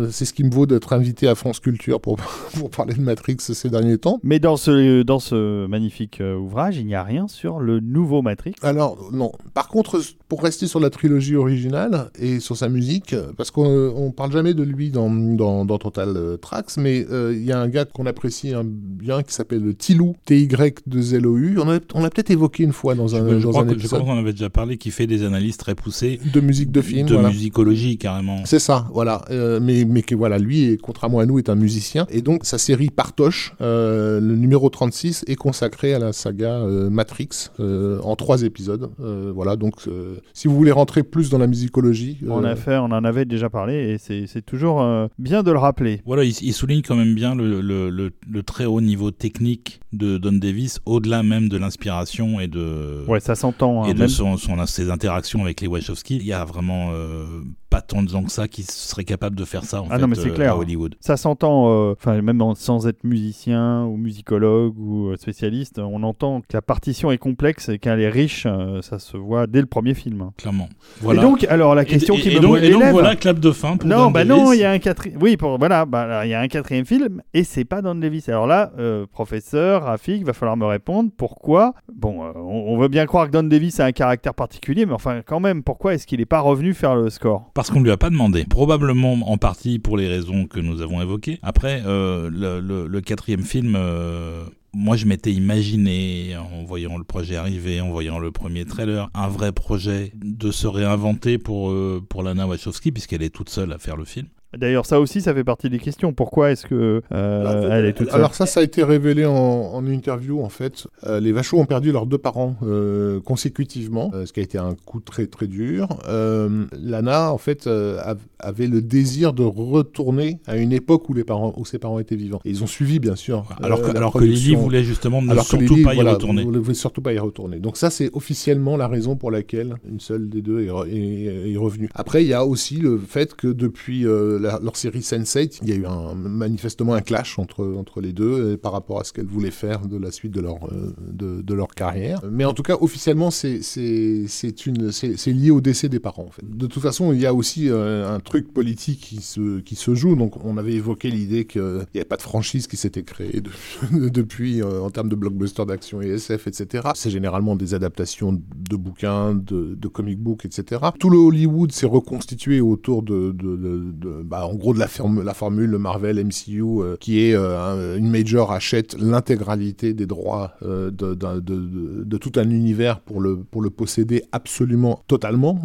c'est ce qui me vaut d'être invité à France Culture pour, <laughs> pour parler de Matrix ces derniers temps. Mais dans ce, dans ce magnifique ouvrage, il n'y a rien sur le nouveau Matrix? Alors, non. Par contre, pour rester sur la trilogie originale et sur sa musique, parce qu'on ne parle jamais de lui dans, dans, dans Total Tracks, mais il y a un gars qu'on apprécie bien qui s'appelle Tilou, T-Y-2-L-O-U. On a, on a peut-être évoqué une fois dans un, je, dans un épisode. Je crois qu'on avait déjà parlé, qui fait des analyses très poussées. De musique de film. De voilà. musicologie, carrément. C'est ça, voilà. Euh, mais, mais que voilà, lui, contrairement à nous, est un musicien. Et donc, sa série Partoche, euh, le numéro 36, est consacré à la saga euh, Matrix euh, en trois épisodes. Euh, voilà, donc euh, si vous voulez rentrer plus dans la musicologie. On, a fait, on en avait déjà parlé et c'est toujours bien de le rappeler. Voilà, il, il souligne quand même bien le, le, le, le, très haut niveau technique de Don Davis, au-delà même de l'inspiration et de. Ouais, ça s'entend. Hein, et de même... son, son, ses interactions avec les Wachowski. Il y a vraiment euh, pas tant de gens que ça qui seraient capables de faire ça en ah fait, non, mais c'est euh, clair. à Hollywood. Ça s'entend, enfin même en, sans être musicien ou musicologue ou spécialiste, on entend que la partition est complexe et qu'elle est riche. euh, ça se voit dès le premier film. Clairement. Voilà. Et donc, alors la question et, qui et me donc, et donc voilà, clap de fin pour Non, Don bah Davis. non, il y a un quatrième. Oui, pour voilà, bah il y a un quatrième film et c'est pas Don Davis. Alors là, euh, professeur, Rafik, va falloir me répondre pourquoi. Bon, euh, on, on, veut bien croire que Don Davis a un caractère particulier, mais enfin quand même, pourquoi est-ce qu'il n'est pas revenu faire le score? Parce qu'on lui a pas demandé. Probablement en partie pour les raisons que nous avons évoquées. Après, euh, le, quatrième film. Euh moi, je m'étais imaginé, en voyant le projet arriver, en voyant le premier trailer, un vrai projet de se réinventer pour, euh, pour Lana Wachowski, puisqu'elle est toute seule à faire le film. D'ailleurs, ça aussi, ça fait partie des questions. Pourquoi est-ce que euh, elle est toute seule Alors ça, ça a été révélé en, en interview en fait. Euh, les Vachos ont perdu leurs deux parents euh, consécutivement, ce qui a été un coup très très dur. Euh, Lana, en fait, euh, avait le désir de retourner à une époque où les parents, où ses parents étaient vivants. Et ils ont suivi, bien sûr. Alors que, alors que Lily voulait justement ne alors surtout Lily, pas y voilà, retourner. voulait surtout pas y retourner. Donc ça, c'est officiellement la raison pour laquelle une seule des deux est, est, est revenue. Après, il y a aussi le fait que depuis euh, leur série Sense8, il y a eu un, manifestement un clash entre, entre les deux euh, par rapport à ce qu'elles voulaient faire de la suite de leur, euh, de, de, leur carrière. Mais en tout cas, officiellement, c'est lié au décès des parents. En fait. De toute façon, il y a aussi euh, un truc politique qui se, qui se joue. Donc, on avait évoqué l'idée qu'il n'y avait pas de franchise qui s'était créée de, <laughs> depuis euh, en termes de blockbuster d'action et SF, etc. C'est généralement des adaptations de bouquins, de, de comic books, etc. Tout le Hollywood s'est reconstitué autour de bah, en gros, de la, formule Marvel MCU, euh, qui est euh, une major achète l'intégralité des droits euh, de, tout un univers pour le, posséder absolument totalement,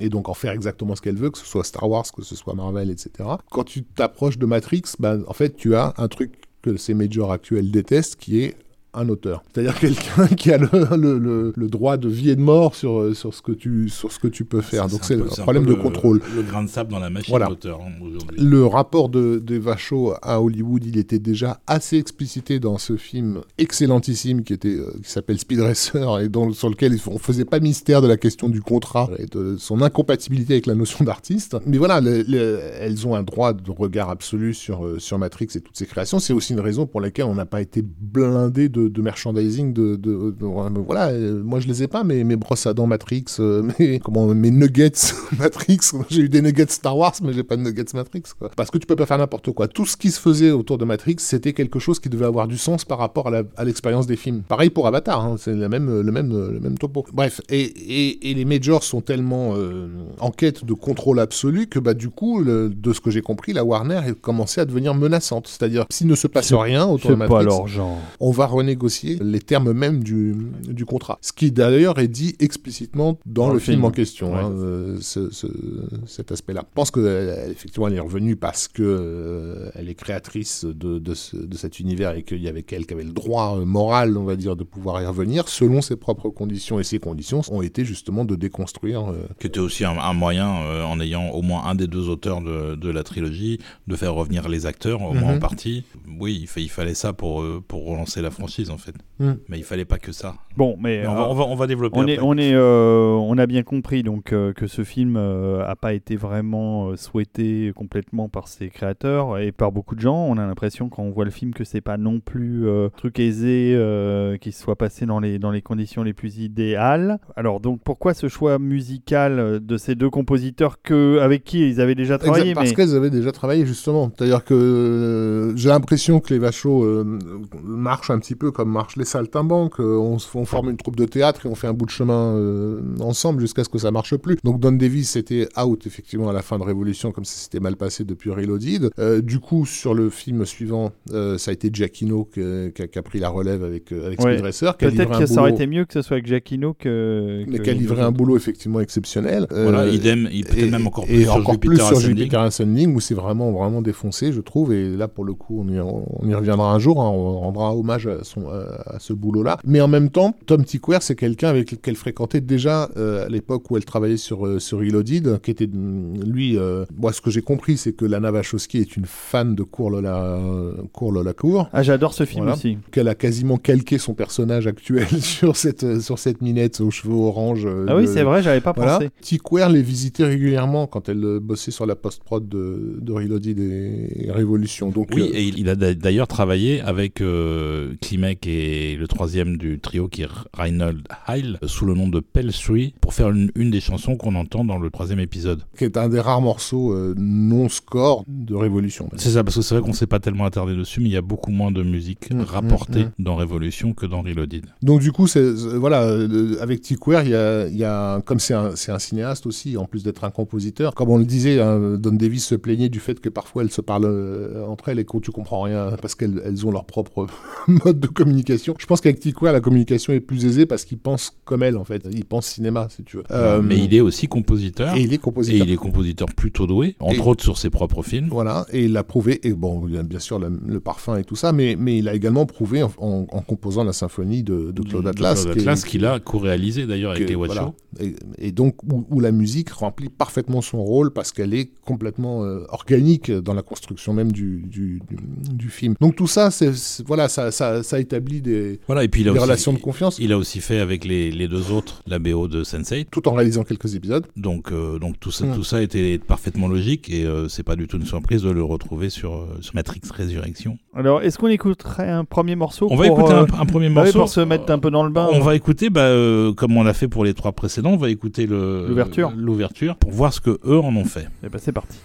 et donc en faire exactement ce qu'elle veut, que ce soit Star Wars, que ce soit Marvel, etc. Quand tu t'approches de Matrix, bah, en fait, tu as un truc que ces majors actuels détestent, qui est un auteur. C'est-à-dire <laughs> quelqu'un qui a le, le, le, le, droit de vie et de mort sur, sur, ce, que tu, sur ce que tu peux faire. Donc c'est un, problème un de le, contrôle. Le grain de sable dans la machine voilà. d'auteur hein, aujourd'hui. Le rapport de, de Vacho à Hollywood, il était déjà assez explicité dans ce film excellentissime qui, était, euh, qui s'appelle Speed Racer et dans, sur lequel on faisait pas mystère de la question du contrat et de son incompatibilité avec la notion d'artiste. Mais voilà, le, le, elles ont un droit de regard absolu sur, euh, sur Matrix et toutes ses créations. C'est aussi une raison pour laquelle on n'a pas été blindé de de merchandising de, de, de, de voilà euh, moi je les ai pas mes, mes brosses à dents Matrix euh, <laughs> mes comment mes nuggets <laughs> Matrix. J'ai eu des nuggets Star Wars mais j'ai pas de nuggets Matrix quoi. parce que tu peux pas faire n'importe quoi. Tout ce qui se faisait autour de Matrix c'était quelque chose qui devait avoir du sens par rapport à l'expérience des films. Pareil pour Avatar hein, c'est le même le même le même topo. Bref et, et, et les majors sont tellement euh, en quête de contrôle absolu que bah du coup le, de ce que j'ai compris la Warner a commencé à devenir menaçante. C'est-à-dire s'il ne se passe rien autour de Matrix pas leur genre. on va renégocier les termes mêmes du, du contrat. Ce qui d'ailleurs est dit explicitement dans, dans le, le, film, film en question, ouais. hein, euh, ce, ce, cet aspect-là. Je pense qu'effectivement elle, est revenue parce que euh, elle est créatrice de, de, ce, de cet univers et qu'il y avait quelqu'un qui avait le droit euh, moral, on va dire, de pouvoir y revenir selon ses propres conditions. Et ces conditions ont été justement de déconstruire. euh, Qui était aussi un, un moyen, euh, en ayant au moins un des deux auteurs de, de, la trilogie, de faire revenir les acteurs, au moins Mhm. en partie. oui, il, fa- il fallait ça pour, pour relancer la franchise en fait. Mm. Mais il fallait pas que ça. Bon, mais, Mais on, va, euh, on, va, on va développer. on est, on est, euh, on a bien compris donc euh, que ce film euh, a pas été vraiment euh, souhaité complètement par ses créateurs et par beaucoup de gens. On a l'impression quand on voit le film que c'est pas non plus euh, truc aisé euh, qui soit passé dans les dans les conditions les plus idéales. Alors donc pourquoi ce choix musical de ces deux compositeurs que avec qui ils avaient déjà travaillé Exact, parce mais- qu'elles avaient déjà travaillé justement. C'est-à-dire que euh, j'ai l'impression que les Vachos euh, marchent un petit peu comme marchent les saltimbanques. Euh, on, forme une troupe de théâtre et on fait un bout de chemin euh, ensemble jusqu'à ce que ça marche plus. Donc Don Davis était out effectivement à la fin de Révolution comme ça s'était mal passé depuis Reloaded. Euh, du coup sur le film suivant, euh, ça a été Giacchino qui a, qui a pris la relève avec, euh, avec Ouais. Peut-être que ça aurait été mieux que ce soit avec Giacchino que. mais qui a livré un boulot effectivement exceptionnel. Voilà, idem, et peut-être et, même encore et plus sur encore Jupiter plus sur Ascending. Jupiter Ascending où c'est vraiment vraiment défoncé je trouve et là pour le coup on y, on y reviendra un jour hein, on rendra hommage à, son, à ce boulot là mais en même temps Tom Tickwer c'est quelqu'un avec lequel elle fréquentait déjà euh, à l'époque où elle travaillait sur euh, sur Reloaded qui était mm, lui euh, moi ce que j'ai compris c'est que Lana Wachowski est une fan de Cour Lola Cour Cour Ah, j'adore ce film Voilà. aussi. qu'elle a quasiment calqué son personnage actuel <laughs> sur cette sur cette minette aux cheveux orange euh, Ah oui, de- c'est vrai, j'avais pas voilà. pensé. Tickware les visitait régulièrement quand elle euh, bossait sur la post-prod de, de Reloaded et, Révolution. Donc, Oui, euh, et il a d'a- d'ailleurs travaillé avec euh, Et le troisième du trio qui est Reinhold Heil sous le nom de Pelstry pour faire une, une des chansons qu'on entend dans le troisième épisode. qui est un des rares morceaux euh, non-score de Révolution. C'est ça, parce que c'est vrai qu'on s'est pas tellement attardé dessus, mais il y a beaucoup moins de musique Mm, rapportée mm, dans Révolution que dans Reloaded. Donc du coup, c'est c'est- voilà, euh, avec Tickware, il y a, il y a comme c'est un, cinéaste aussi, en plus d'être un compositeur. Comme on le disait, hein, Don Davis se plaignait du fait que parfois elles se parlent euh, entre elles et que tu comprends rien parce qu'elles elles ont leur propre <laughs> mode de communication. Je pense qu'avec Tickware, la communication est plus aisée parce qu'il pense comme elle en fait. Il pense cinéma, si tu veux. Euh, mais il est aussi compositeur. et il est Et compositeur. il est compositeur plutôt doué, entre Et- autres sur ses propres films. Voilà, et il l'a prouvé, et bon, il y a bien sûr le, le parfum et tout ça, mais, mais il a également prouvé en, en- en composant la symphonie de, de Claude De Atlas. Claude qui est- Atlas, qu'il a co-réalisé d'ailleurs avec les voilà. Et, et donc, où, où la musique remplit parfaitement son rôle parce qu'elle est complètement euh, organique dans la construction même du, du, du- du film. Donc tout ça, c'est- voilà, ça, ça, ça établit des, Voilà, et puis il a des aussi, relations de confiance, Il a aussi fait avec les, les deux autres la BO de Sense8. tout en réalisant quelques épisodes. Donc, euh, donc tout, ça, Mm. tout ça était parfaitement logique et euh, c'est pas du tout une surprise de le retrouver sur, euh, sur Matrix Résurrection. Alors, est-ce qu'on écouterait un premier morceau On va écouter euh, un, un premier bah oui, morceau. pour se mettre un peu dans le bain. On va écouter, bah, euh, comme on l'a fait pour les trois précédents, on va écouter le- L'ouverture. l'ouverture pour voir ce que eux en ont fait. Eh ben, c'est parti.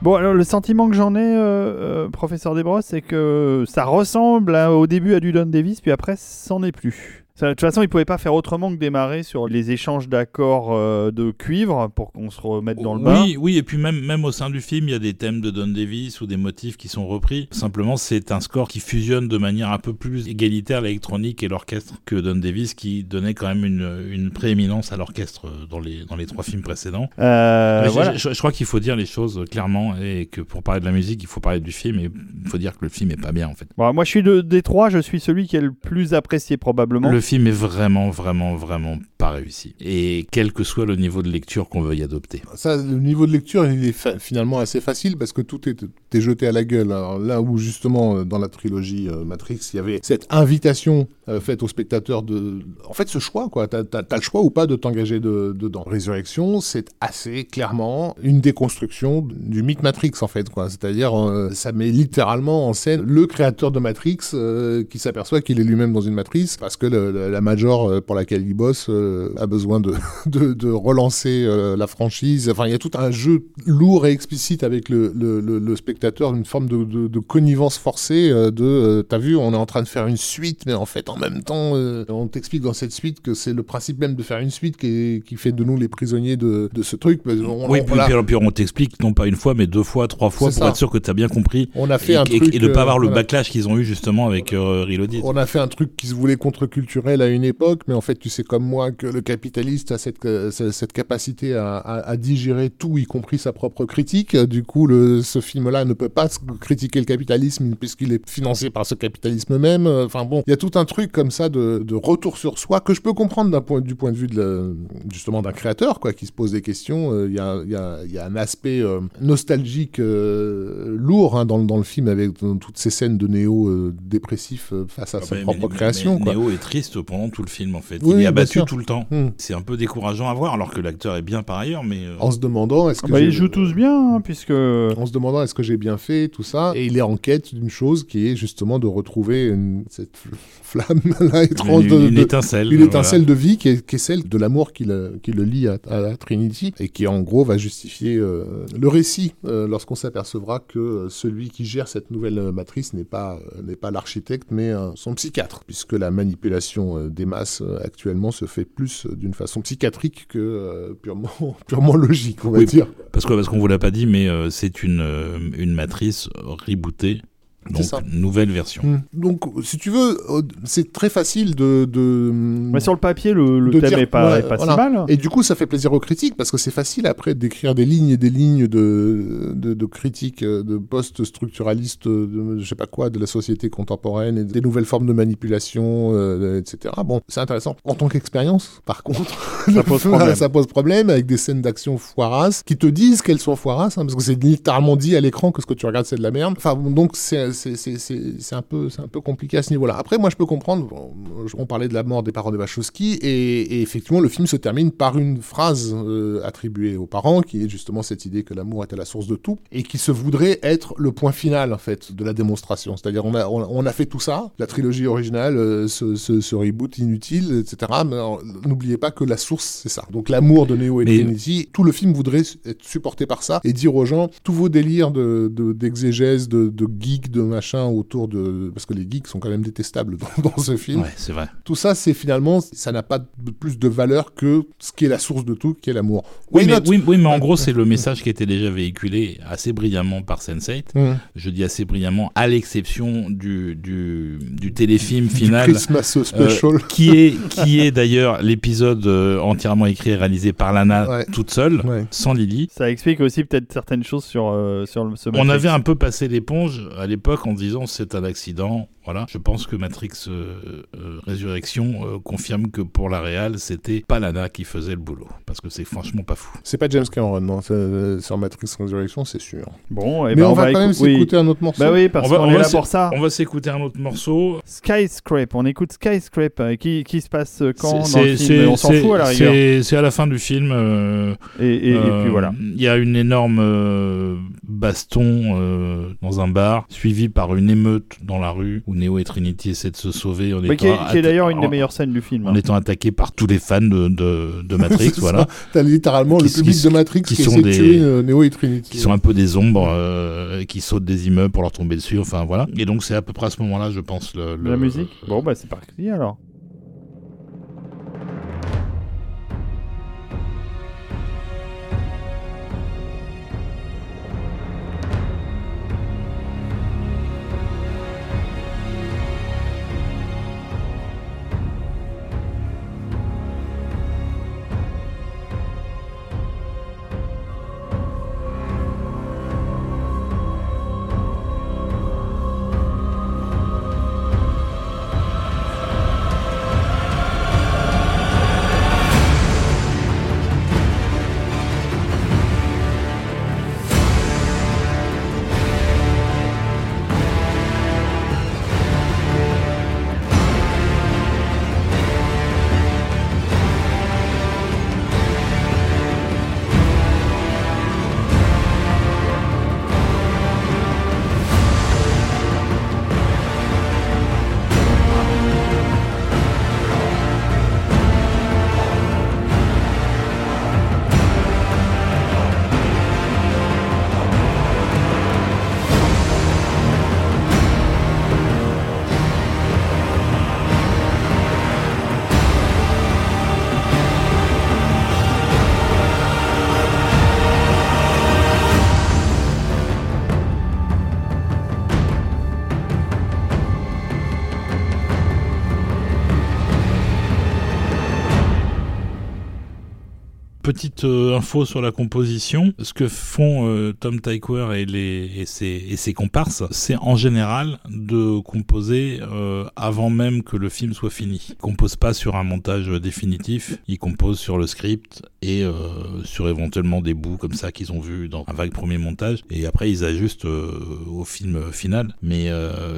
Bon, alors le sentiment que j'en ai, euh, euh, professeur Desbrosses, c'est que ça ressemble au début à du Don Davis, puis après, c'en est plus. Ça, De toute façon, il pouvait pas faire autrement que démarrer sur les échanges d'accords euh, de cuivre pour qu'on se remette dans le bain. Oui, oui, et puis même, même au sein du film, il y a des thèmes de Don Davis ou des motifs qui sont repris. Simplement, c'est un score qui fusionne de manière un peu plus égalitaire l'électronique et l'orchestre que Don Davis, qui donnait quand même une, une prééminence à l'orchestre dans les, dans les trois films précédents. Euh, je- voilà. je, je crois qu'il faut dire les choses clairement et que pour parler de la musique, il faut parler du film et il faut dire que le film est pas bien en fait. Bon, moi, je suis de, des trois, je suis celui qui est le plus apprécié probablement. Le film est vraiment, vraiment, vraiment pas réussi. Et quel que soit le niveau de lecture qu'on veuille adopter. Ça, le niveau de lecture, il est finalement assez facile parce que tout est, jeté à la gueule. Là où justement, dans la trilogie euh, Matrix, il y avait cette invitation euh, faite au spectateur de... En fait, ce choix, quoi. T'as as, le choix ou pas de t'engager de- dedans. Résurrection, c'est assez clairement une déconstruction du mythe Matrix, en fait, quoi. C'est-à-dire, euh, ça met littéralement en scène le créateur de Matrix euh, qui s'aperçoit qu'il est lui-même dans une matrice parce que le- la major euh, pour laquelle il bosse euh, a besoin de, <laughs> de, de relancer euh, la franchise. Enfin, il y a tout un jeu lourd et explicite avec le, le, le, spectateur, une forme de, de, connivence forcée de t'as vu, on est en train de faire une suite, mais en fait, même temps, euh, on t'explique dans cette suite que c'est le principe même de faire une suite qui, est- qui fait de nous les prisonniers de, de ce truc. Oui, on- puis, voilà. puis, puis on t'explique non pas une fois, mais deux fois, trois fois pour ça. être sûr que tu as bien compris On a fait et, un et- truc. et de pas euh, avoir le voilà. backlash qu'ils ont eu justement avec euh, Reloaded. On a fait un truc qui se voulait contre-culturel à une époque, mais en fait, tu sais comme moi que le capitaliste a cette, euh, ce- cette capacité à, à- à digérer tout, y compris sa propre critique. Du coup, le, ce film-là ne peut pas critiquer le capitalisme puisqu'il est financé par ce capitalisme même. Enfin bon, il y a tout un truc comme ça de, de retour sur soi que je peux comprendre d'un point, du point de vue de la- justement d'un créateur, quoi, qui se pose des questions. Euh, Il y, a, il y a- il y a un aspect euh, nostalgique euh, lourd hein, dans, le- dans le film avec dans toutes ces scènes de néo euh, dépressif euh, face à Ah sa bah, propre mais- création. mais quoi. Neo est triste pendant tout le film en fait. Oui, il est abattu tout le temps. Hmm. C'est un peu décourageant à voir alors que l'acteur est bien par ailleurs, mais euh, En se demandant est-ce que Bah, j'ai- ils jouent tous bien, hein, puisque. en se demandant est-ce que j'ai bien fait tout ça et il est en quête d'une chose qui est justement de retrouver une- cette flamme <laughs> là étrange une, une de- étincelle. une voilà. étincelle de vie qui est, qui est celle de l'amour qui le, qui le lie à, à la Trinity et qui en gros va justifier euh, le récit euh, lorsqu'on s'apercevra que euh, celui qui gère cette nouvelle matrice n'est pas, n'est pas l'architecte mais son psychiatre puisque la manipulation des masses actuellement se fait plus d'une façon psychiatrique que purement, <laughs> purement logique on va Oui. dire. Parce que parce qu'on vous l'a pas dit, mais c'est une une matrice rebootée, donc ça. nouvelle version. Hmm. Donc, si tu veux, euh, c'est très facile de. de Mais sur le papier, le, thème dire- est pas, ouais, est pas voilà. si mal. Et du coup, ça fait plaisir aux critiques parce que c'est facile après d'écrire des lignes et des lignes de, de, de critiques, euh, de post-structuralistes, euh, de je sais pas quoi, de la société contemporaine et des nouvelles formes de manipulation, euh, etc. Bon, c'est intéressant. En tant qu'expérience, par contre, Ça <laughs> pose problème. ça pose problème avec des scènes d'action foirasses qui te disent qu'elles sont foirasses, hein, parce que c'est littéralement dit à l'écran que ce que tu regardes c'est de la merde. Enfin, bon, donc c'est c'est- un peu un peu compliqué à ce niveau-là. Après, moi, je peux comprendre. on parlait de la mort des parents de Wachowski et, et effectivement, le film se termine par une phrase euh, attribuée aux parents, qui est justement cette idée que l'amour est à la source de tout et qui se voudrait être le point final en fait de la démonstration. C'est-à-dire, on a on, a- on a fait tout ça, la trilogie originale, euh, ce, ce- ce reboot inutile, etc. Mais n'oubliez pas que la source, c'est ça. Donc l'amour de Neo et Mais- Trinity, tout le film voudrait être supporté par ça et dire aux gens tous vos délires de de- d'exégèse, de, de, geeks, de machin autour de parce que les geeks sont quand même détestables dans, <laughs> dans ce film. Ouais, c'est vrai. Tout ça, c'est finalement, ça n'a pas de- plus de valeur que ce qui est la source de tout, qui est l'amour. Oui mais, oui, oui, mais en gros, c'est le message qui était déjà véhiculé assez brillamment par Sense8. Mmh. Je dis assez brillamment, à l'exception du, du, du téléfilm Du final. Christmas special. <laughs> qui est, qui est d'ailleurs l'épisode euh, entièrement écrit et réalisé par Lana Ouais. toute seule, Ouais. sans Lily. Ça explique aussi peut-être certaines choses sur, euh, sur le- ce On avait un peu passé l'éponge à l'époque en disant c'est un accident. Voilà, je pense que Matrix euh, euh, Résurrection euh, confirme que pour la réal, c'était pas Lana qui faisait le boulot, parce que c'est franchement pas fou. C'est pas James Cameron, non. c'est- Sur Matrix Resurrection, c'est sûr. Bon, et Mais ben on, va quand même oui. s'écouter un autre morceau. Bah oui, parce qu'on est là pour ça. On va s'écouter un autre morceau. Skyscrape, on écoute Skyscrape, euh, qui, qui se passe quand dans C'est- le c'est- film On s'en fout à la rigueur. c'est- C'est à la fin du film. euh, Et, et- et puis voilà. Il y a une énorme euh, baston euh, dans un bar, suivi suivi par une émeute dans la rue où Neo et Trinity essaient de se sauver. En qui étant est, d'ailleurs une des en- meilleures scènes du film. En hein. étant attaqué par tous les fans de, de, de <laughs> Matrix, voilà. T'as littéralement Qui- le public qui- de Matrix qui qui, sont des- tuer euh, Neo et Trinity. qui sont un peu des ombres, euh, qui sautent des immeubles pour leur tomber dessus, enfin voilà. Et donc c'est à peu près à ce moment-là, je pense, le, le- La musique? Bon, bah c'est parti alors. Petite euh, info sur la composition. Ce que font euh, Tom Tykwer et, ses, comparses, c'est en général de composer euh, avant même que le film soit fini. Ils composent pas sur un montage définitif, ils composent sur le script et sur éventuellement des bouts comme ça qu'ils ont vus dans un vague premier montage. Et après, ils ajustent au film final. Mais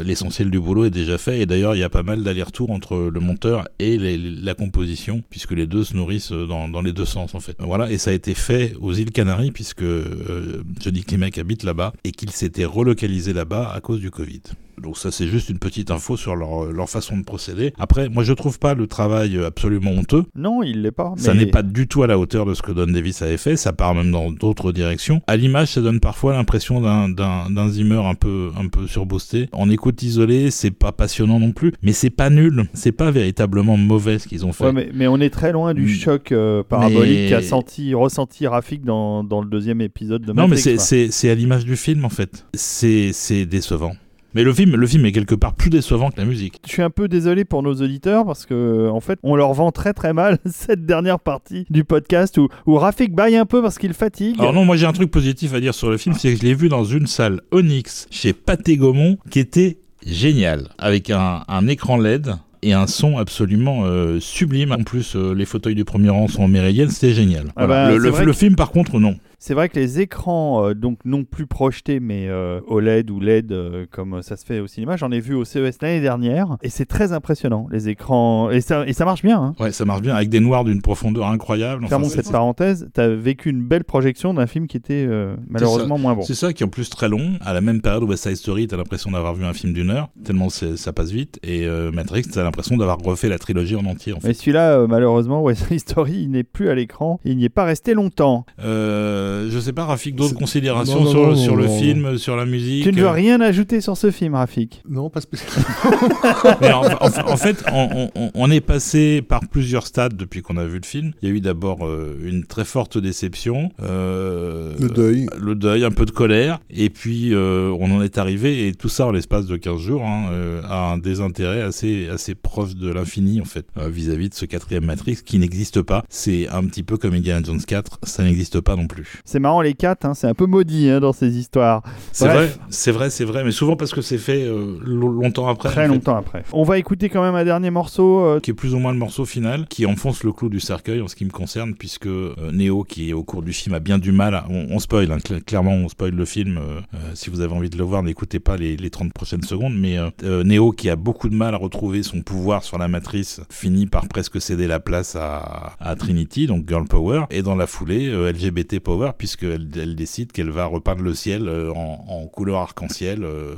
l'essentiel du boulot est déjà fait. Et d'ailleurs, il y a pas mal d'allers-retours entre le monteur et la composition, puisque les deux se nourrissent dans les deux sens en fait. Voilà, et ça a été fait aux îles Canaries, puisque euh, Johnny Klimek habite là-bas et qu'il s'était relocalisé là-bas à cause du Covid. Donc ça c'est juste une petite info sur leur, leur façon de procéder. Après, moi je trouve pas le travail absolument honteux. Non, il l'est pas. Ça n'est pas du tout à la hauteur de ce que Don Davis avait fait, ça part même dans d'autres directions. À l'image, ça donne parfois l'impression d'un- Zimmer un peu, un peu surboosté. En écoute isolée, c'est pas passionnant non plus, mais c'est pas nul, c'est pas véritablement mauvais ce qu'ils ont fait. Ouais, mais, mais on est très loin du Mm. choc euh, parabolique Mais- qu'a senti, ressenti Rafik dans, dans le deuxième épisode de non, mais Matrix. c'est- à l'image du film en fait. C'est décevant. Mais le film, le film est quelque part plus décevant que la musique. Je suis un peu désolé pour nos auditeurs parce que en fait, on leur vend très très mal <laughs> cette dernière partie du podcast où, où Rafik baille un peu parce qu'il fatigue. Alors non, moi j'ai un truc positif à dire sur le film, c'est que je l'ai vu dans une salle Onyx chez Pathé Gaumont qui était génial, avec un, un écran LED et un son absolument euh, sublime. En plus, euh, les fauteuils du premier rang sont en méridienne, c'était génial. Ah Voilà. bah, le c'est le- vrai le que- film, par contre, non. C'est vrai que les écrans, euh, donc non plus projetés, mais euh, OLED ou LED, euh, comme ça se fait au cinéma, j'en ai vu au CES l'année dernière, et c'est très impressionnant, les écrans, et ça, et ça marche bien. Hein. Ouais, ça marche bien, avec des noirs d'une profondeur incroyable. Enfin, Fermons c'est- cette parenthèse, t'as vécu une belle projection d'un film qui était euh, malheureusement moins bon. C'est ça qui est en plus très long. À la même période où West Side Story, t'as l'impression d'avoir vu un film d'une heure, tellement ça passe vite. Et euh, Matrix, t'as l'impression d'avoir refait la trilogie en entier. En fait. Mais celui-là, euh, malheureusement, <laughs> West Side Story, il n'est plus à l'écran, il n'y est pas resté longtemps. Euh, je sais pas, Rafik, d'autres considérations Non, non, sur, non, sur le non, film, sur la musique. Tu ne veux euh, rien ajouter sur ce film, Rafik Non, pas spécialement. <laughs> <laughs> Mais en, en- en fait, on, on- on est passé par plusieurs stades depuis qu'on a vu le film. Il y a eu d'abord euh, une très forte déception, euh, Le deuil. le deuil, un peu de colère, et puis euh, on en est arrivé, et tout ça en l'espace de 15 jours, hein, euh, à un désintérêt assez, assez proche de l'infini, en fait, euh, vis-à-vis de ce quatrième Matrix qui n'existe pas. C'est un petit peu comme Indiana Jones 4, ça n'existe pas non plus. C'est marrant, les quatre, hein, c'est un peu maudit hein, dans ces histoires. C'est vrai, c'est vrai, c'est vrai, mais souvent parce que c'est fait euh, lo- longtemps après. Très fait. longtemps après. On va écouter quand même un dernier morceau. euh, qui est plus ou moins le morceau final, qui enfonce le clou du cercueil en ce qui me concerne, puisque euh, Neo, qui au cours du film a bien du mal, à- on, on spoil, hein, cl- clairement on spoil le film, euh, si vous avez envie de le voir, n'écoutez pas les, les 30 prochaines secondes, mais Neo, qui a beaucoup de mal à retrouver son pouvoir sur la matrice, finit par presque céder la place à, à Trinity, donc Girl Power, et dans la foulée, LGBT Power, couleurs, puisqu'elle elle décide qu'elle va repeindre le ciel euh, en, en couleur arc-en-ciel, euh,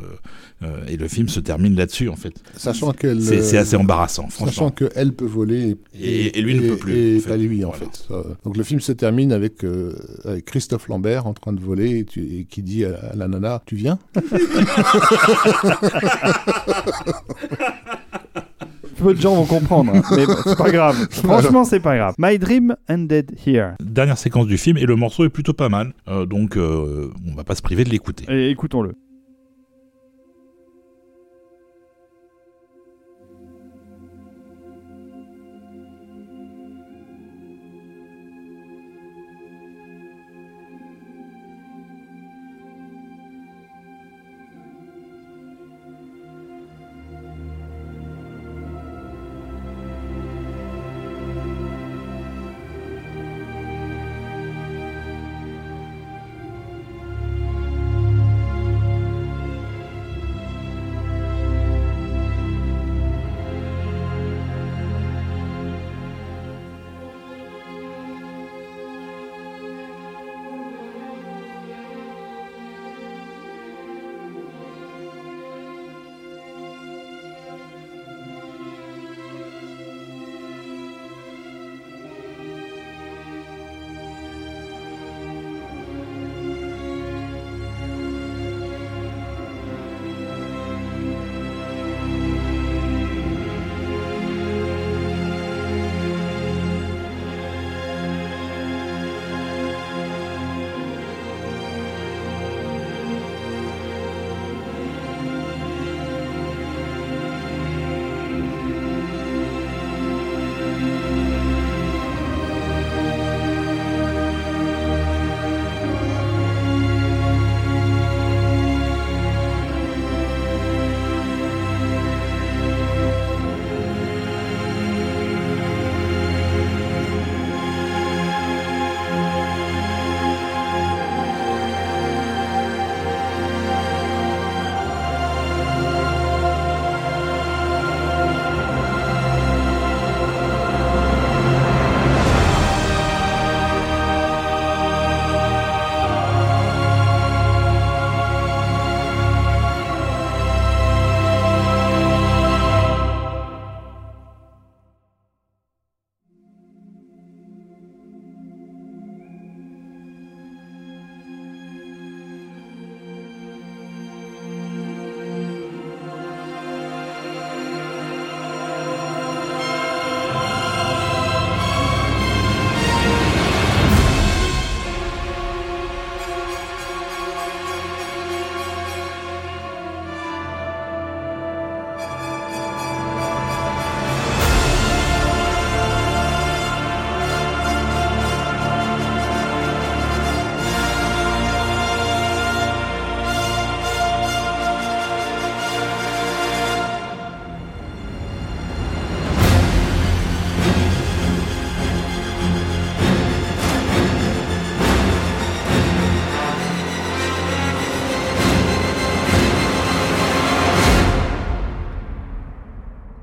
euh, et le film se termine là-dessus, en fait. Sachant qu'elle. C'est c'est assez embarrassant, Sachant franchement. qu'elle peut voler Et- et lui ne peut plus, Et en fait. pas lui, en Voilà. fait. Donc le film se termine avec, euh, avec Christophe Lambert en train de voler et, tu- et qui dit à, à la nana Tu viens? <laughs> Peu de gens vont comprendre, hein, mais c'est pas grave. <laughs> Franchement, c'est pas grave. My dream ended here. Dernière séquence du film, et le morceau est plutôt pas mal, euh, donc euh, on va pas se priver de l'écouter. Et écoutons-le.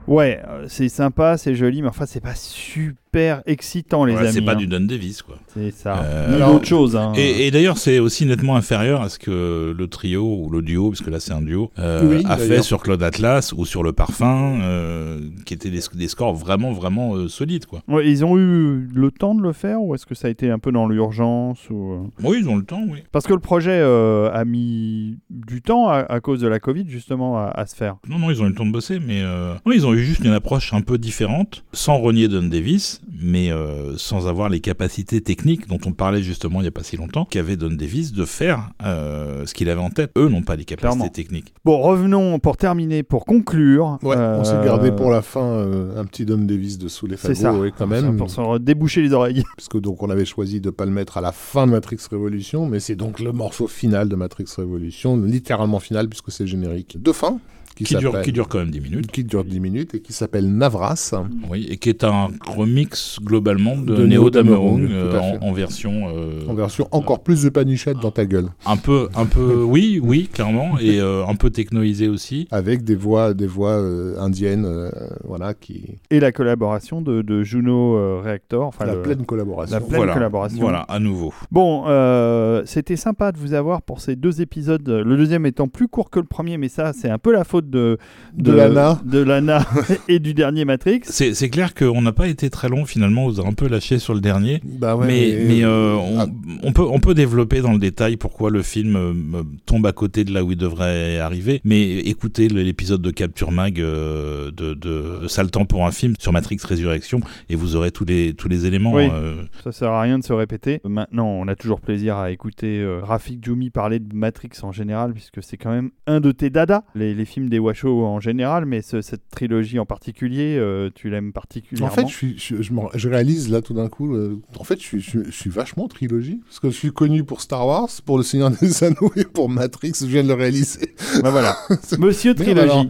Ouais, euh, c'est sympa, c'est joli, mais enfin, c'est pas super excitant, les Ouais, amis. c'est pas hein. du Don Davis, quoi. C'est ça. Euh, Ni alors- d'autre chose. Hein. Et, et d'ailleurs, c'est aussi nettement inférieur à ce que le trio ou le duo, parce que là c'est un duo, euh, Oui, a fait sur Claude Atlas ou sur Le Parfum, euh, qui étaient des, des scores vraiment, vraiment euh, solides, quoi. Ouais, ils ont eu le temps de le faire ou est-ce que ça a été un peu dans l'urgence ou... Oui, ils ont le temps, oui. Parce que le projet euh, a mis du temps à, à cause de la Covid justement à, à se faire. Non, non, ils ont eu le temps de bosser, mais euh, non, ils ont eu juste une approche un peu différente, sans renier Don Davis, mais euh, sans avoir les capacités techniques dont on parlait justement il n'y a pas si longtemps, qu'avait Don Davis de faire euh, ce qu'il avait en tête. Eux n'ont pas les capacités Clairement. techniques. Bon, revenons pour terminer, pour conclure. Ouais, on s'est euh, gardé pour la fin euh, un petit Don Davis de sous les ça. fagots, quand même. Pour se déboucher les oreilles. Puisque donc on avait choisi de pas le mettre à la fin de Matrix Revolution, mais c'est donc le morceau final de Matrix Revolution, littéralement final puisque c'est le générique de fin qui, Qui dure, qui dure quand même 10 minutes. qui dure 10 minutes et qui s'appelle Navras. Oui, et qui est un remix globalement de, De Neo Dameron, euh, en, version euh, En version encore plus de panichette dans ta gueule. un peu, un peu, <laughs> oui, oui, clairement, et euh, un peu technoisé aussi. Avec des voix, des voix euh, indiennes, euh, voilà, qui. Et la collaboration de, de Juno euh, Reactor. Enfin, la le- pleine collaboration. la pleine voilà, collaboration. Voilà, à nouveau. Bon, euh, c'était sympa de vous avoir pour ces deux épisodes. Le deuxième étant plus court que le premier, mais ça, c'est un peu la faute de, De Lana. de Lana <laughs> et du dernier Matrix. C'est c'est clair qu'on n'a pas été très long finalement, on a un peu lâché sur le dernier. Bah ouais, mais mais euh, on, ah, on peut, on peut développer dans le détail pourquoi le film euh, tombe à côté de là où il devrait arriver. Mais écoutez l'épisode de Capture Mag euh, de, de Sale Temps pour un film sur Matrix Résurrection et vous aurez tous les, tous les éléments. Oui. euh, Ça sert à rien de se répéter. Maintenant, on a toujours plaisir à écouter euh, Rafik Djoumi parler de Matrix en général, puisque c'est quand même un de tes dadas. Les, les films des Washo en général, mais ce- cette trilogie en particulier, euh, tu l'aimes particulièrement. En fait, je, suis, je, je, me- je réalise là tout d'un coup, euh, en fait, je suis, je, je suis vachement trilogie. Parce que je suis connu pour Star Wars, pour Le Seigneur des <laughs> Anneaux et pour Matrix. Je viens de le réaliser. Bah voilà. <laughs> Monsieur Trilogie.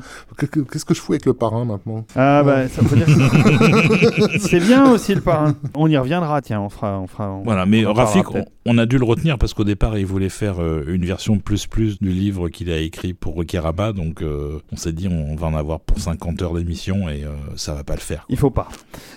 Qu'est-ce que je fous avec le parrain maintenant? Ah bah ça veut dire que- <laughs> c'est bien aussi le parrain. On y reviendra, tiens, on fera, on fera. on- Voilà, mais on Rafik, on. On a dû le retenir parce qu'au départ, il voulait faire euh, une version plus plus du livre qu'il a écrit pour Rokiraba, donc euh, on s'est dit on va en avoir pour 50 heures d'émission et euh, ça va pas le faire. Il faut pas.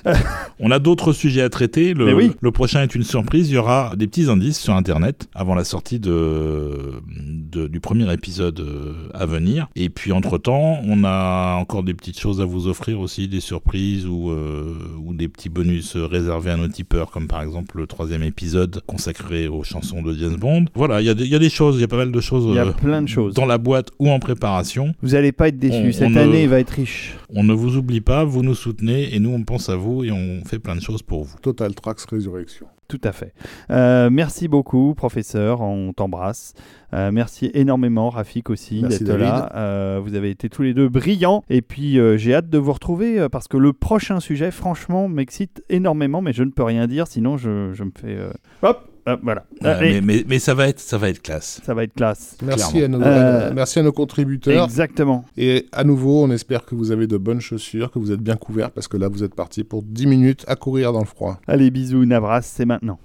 <laughs> On a d'autres sujets à traiter. Le, oui. le prochain est une surprise. Il y aura des petits indices sur Internet avant la sortie de, de- du premier épisode euh, à venir. Et puis entre-temps, on a encore des petites choses à vous offrir aussi, des surprises ou, euh, ou des petits bonus réservés à nos tipeurs, comme par exemple le troisième épisode consacré aux chansons de James Bond. Voilà, il y, a des- il y a des choses, il y a pas mal de choses Il y a euh, plein de choses. dans la boîte ou en préparation. Vous allez pas être déçus. On- Cette on année, ne- va être riche. On ne vous oublie pas, vous nous soutenez et nous on pense à vous et on fait plein de choses pour vous. Total Tracks Résurrection. Tout à fait. Euh, merci beaucoup, professeur. On t'embrasse. Euh, merci énormément, Rafik aussi, d'être là. Euh, vous avez été tous les deux brillants. Et puis, euh, j'ai hâte de vous retrouver euh, parce que le prochain sujet, franchement, m'excite énormément. Mais je ne peux rien dire, sinon je, je me fais. euh, Hop, voilà. Euh, mais, mais, mais ça va être, ça va être classe. Ça va être classe. Merci à, nos, Euh, à- merci à nos contributeurs. Exactement. Et à nouveau, on espère que vous avez de bonnes chaussures, que vous êtes bien couverts, parce que là, vous êtes parti pour 10 minutes à courir dans le froid. Allez, bisous, Navras, c'est maintenant.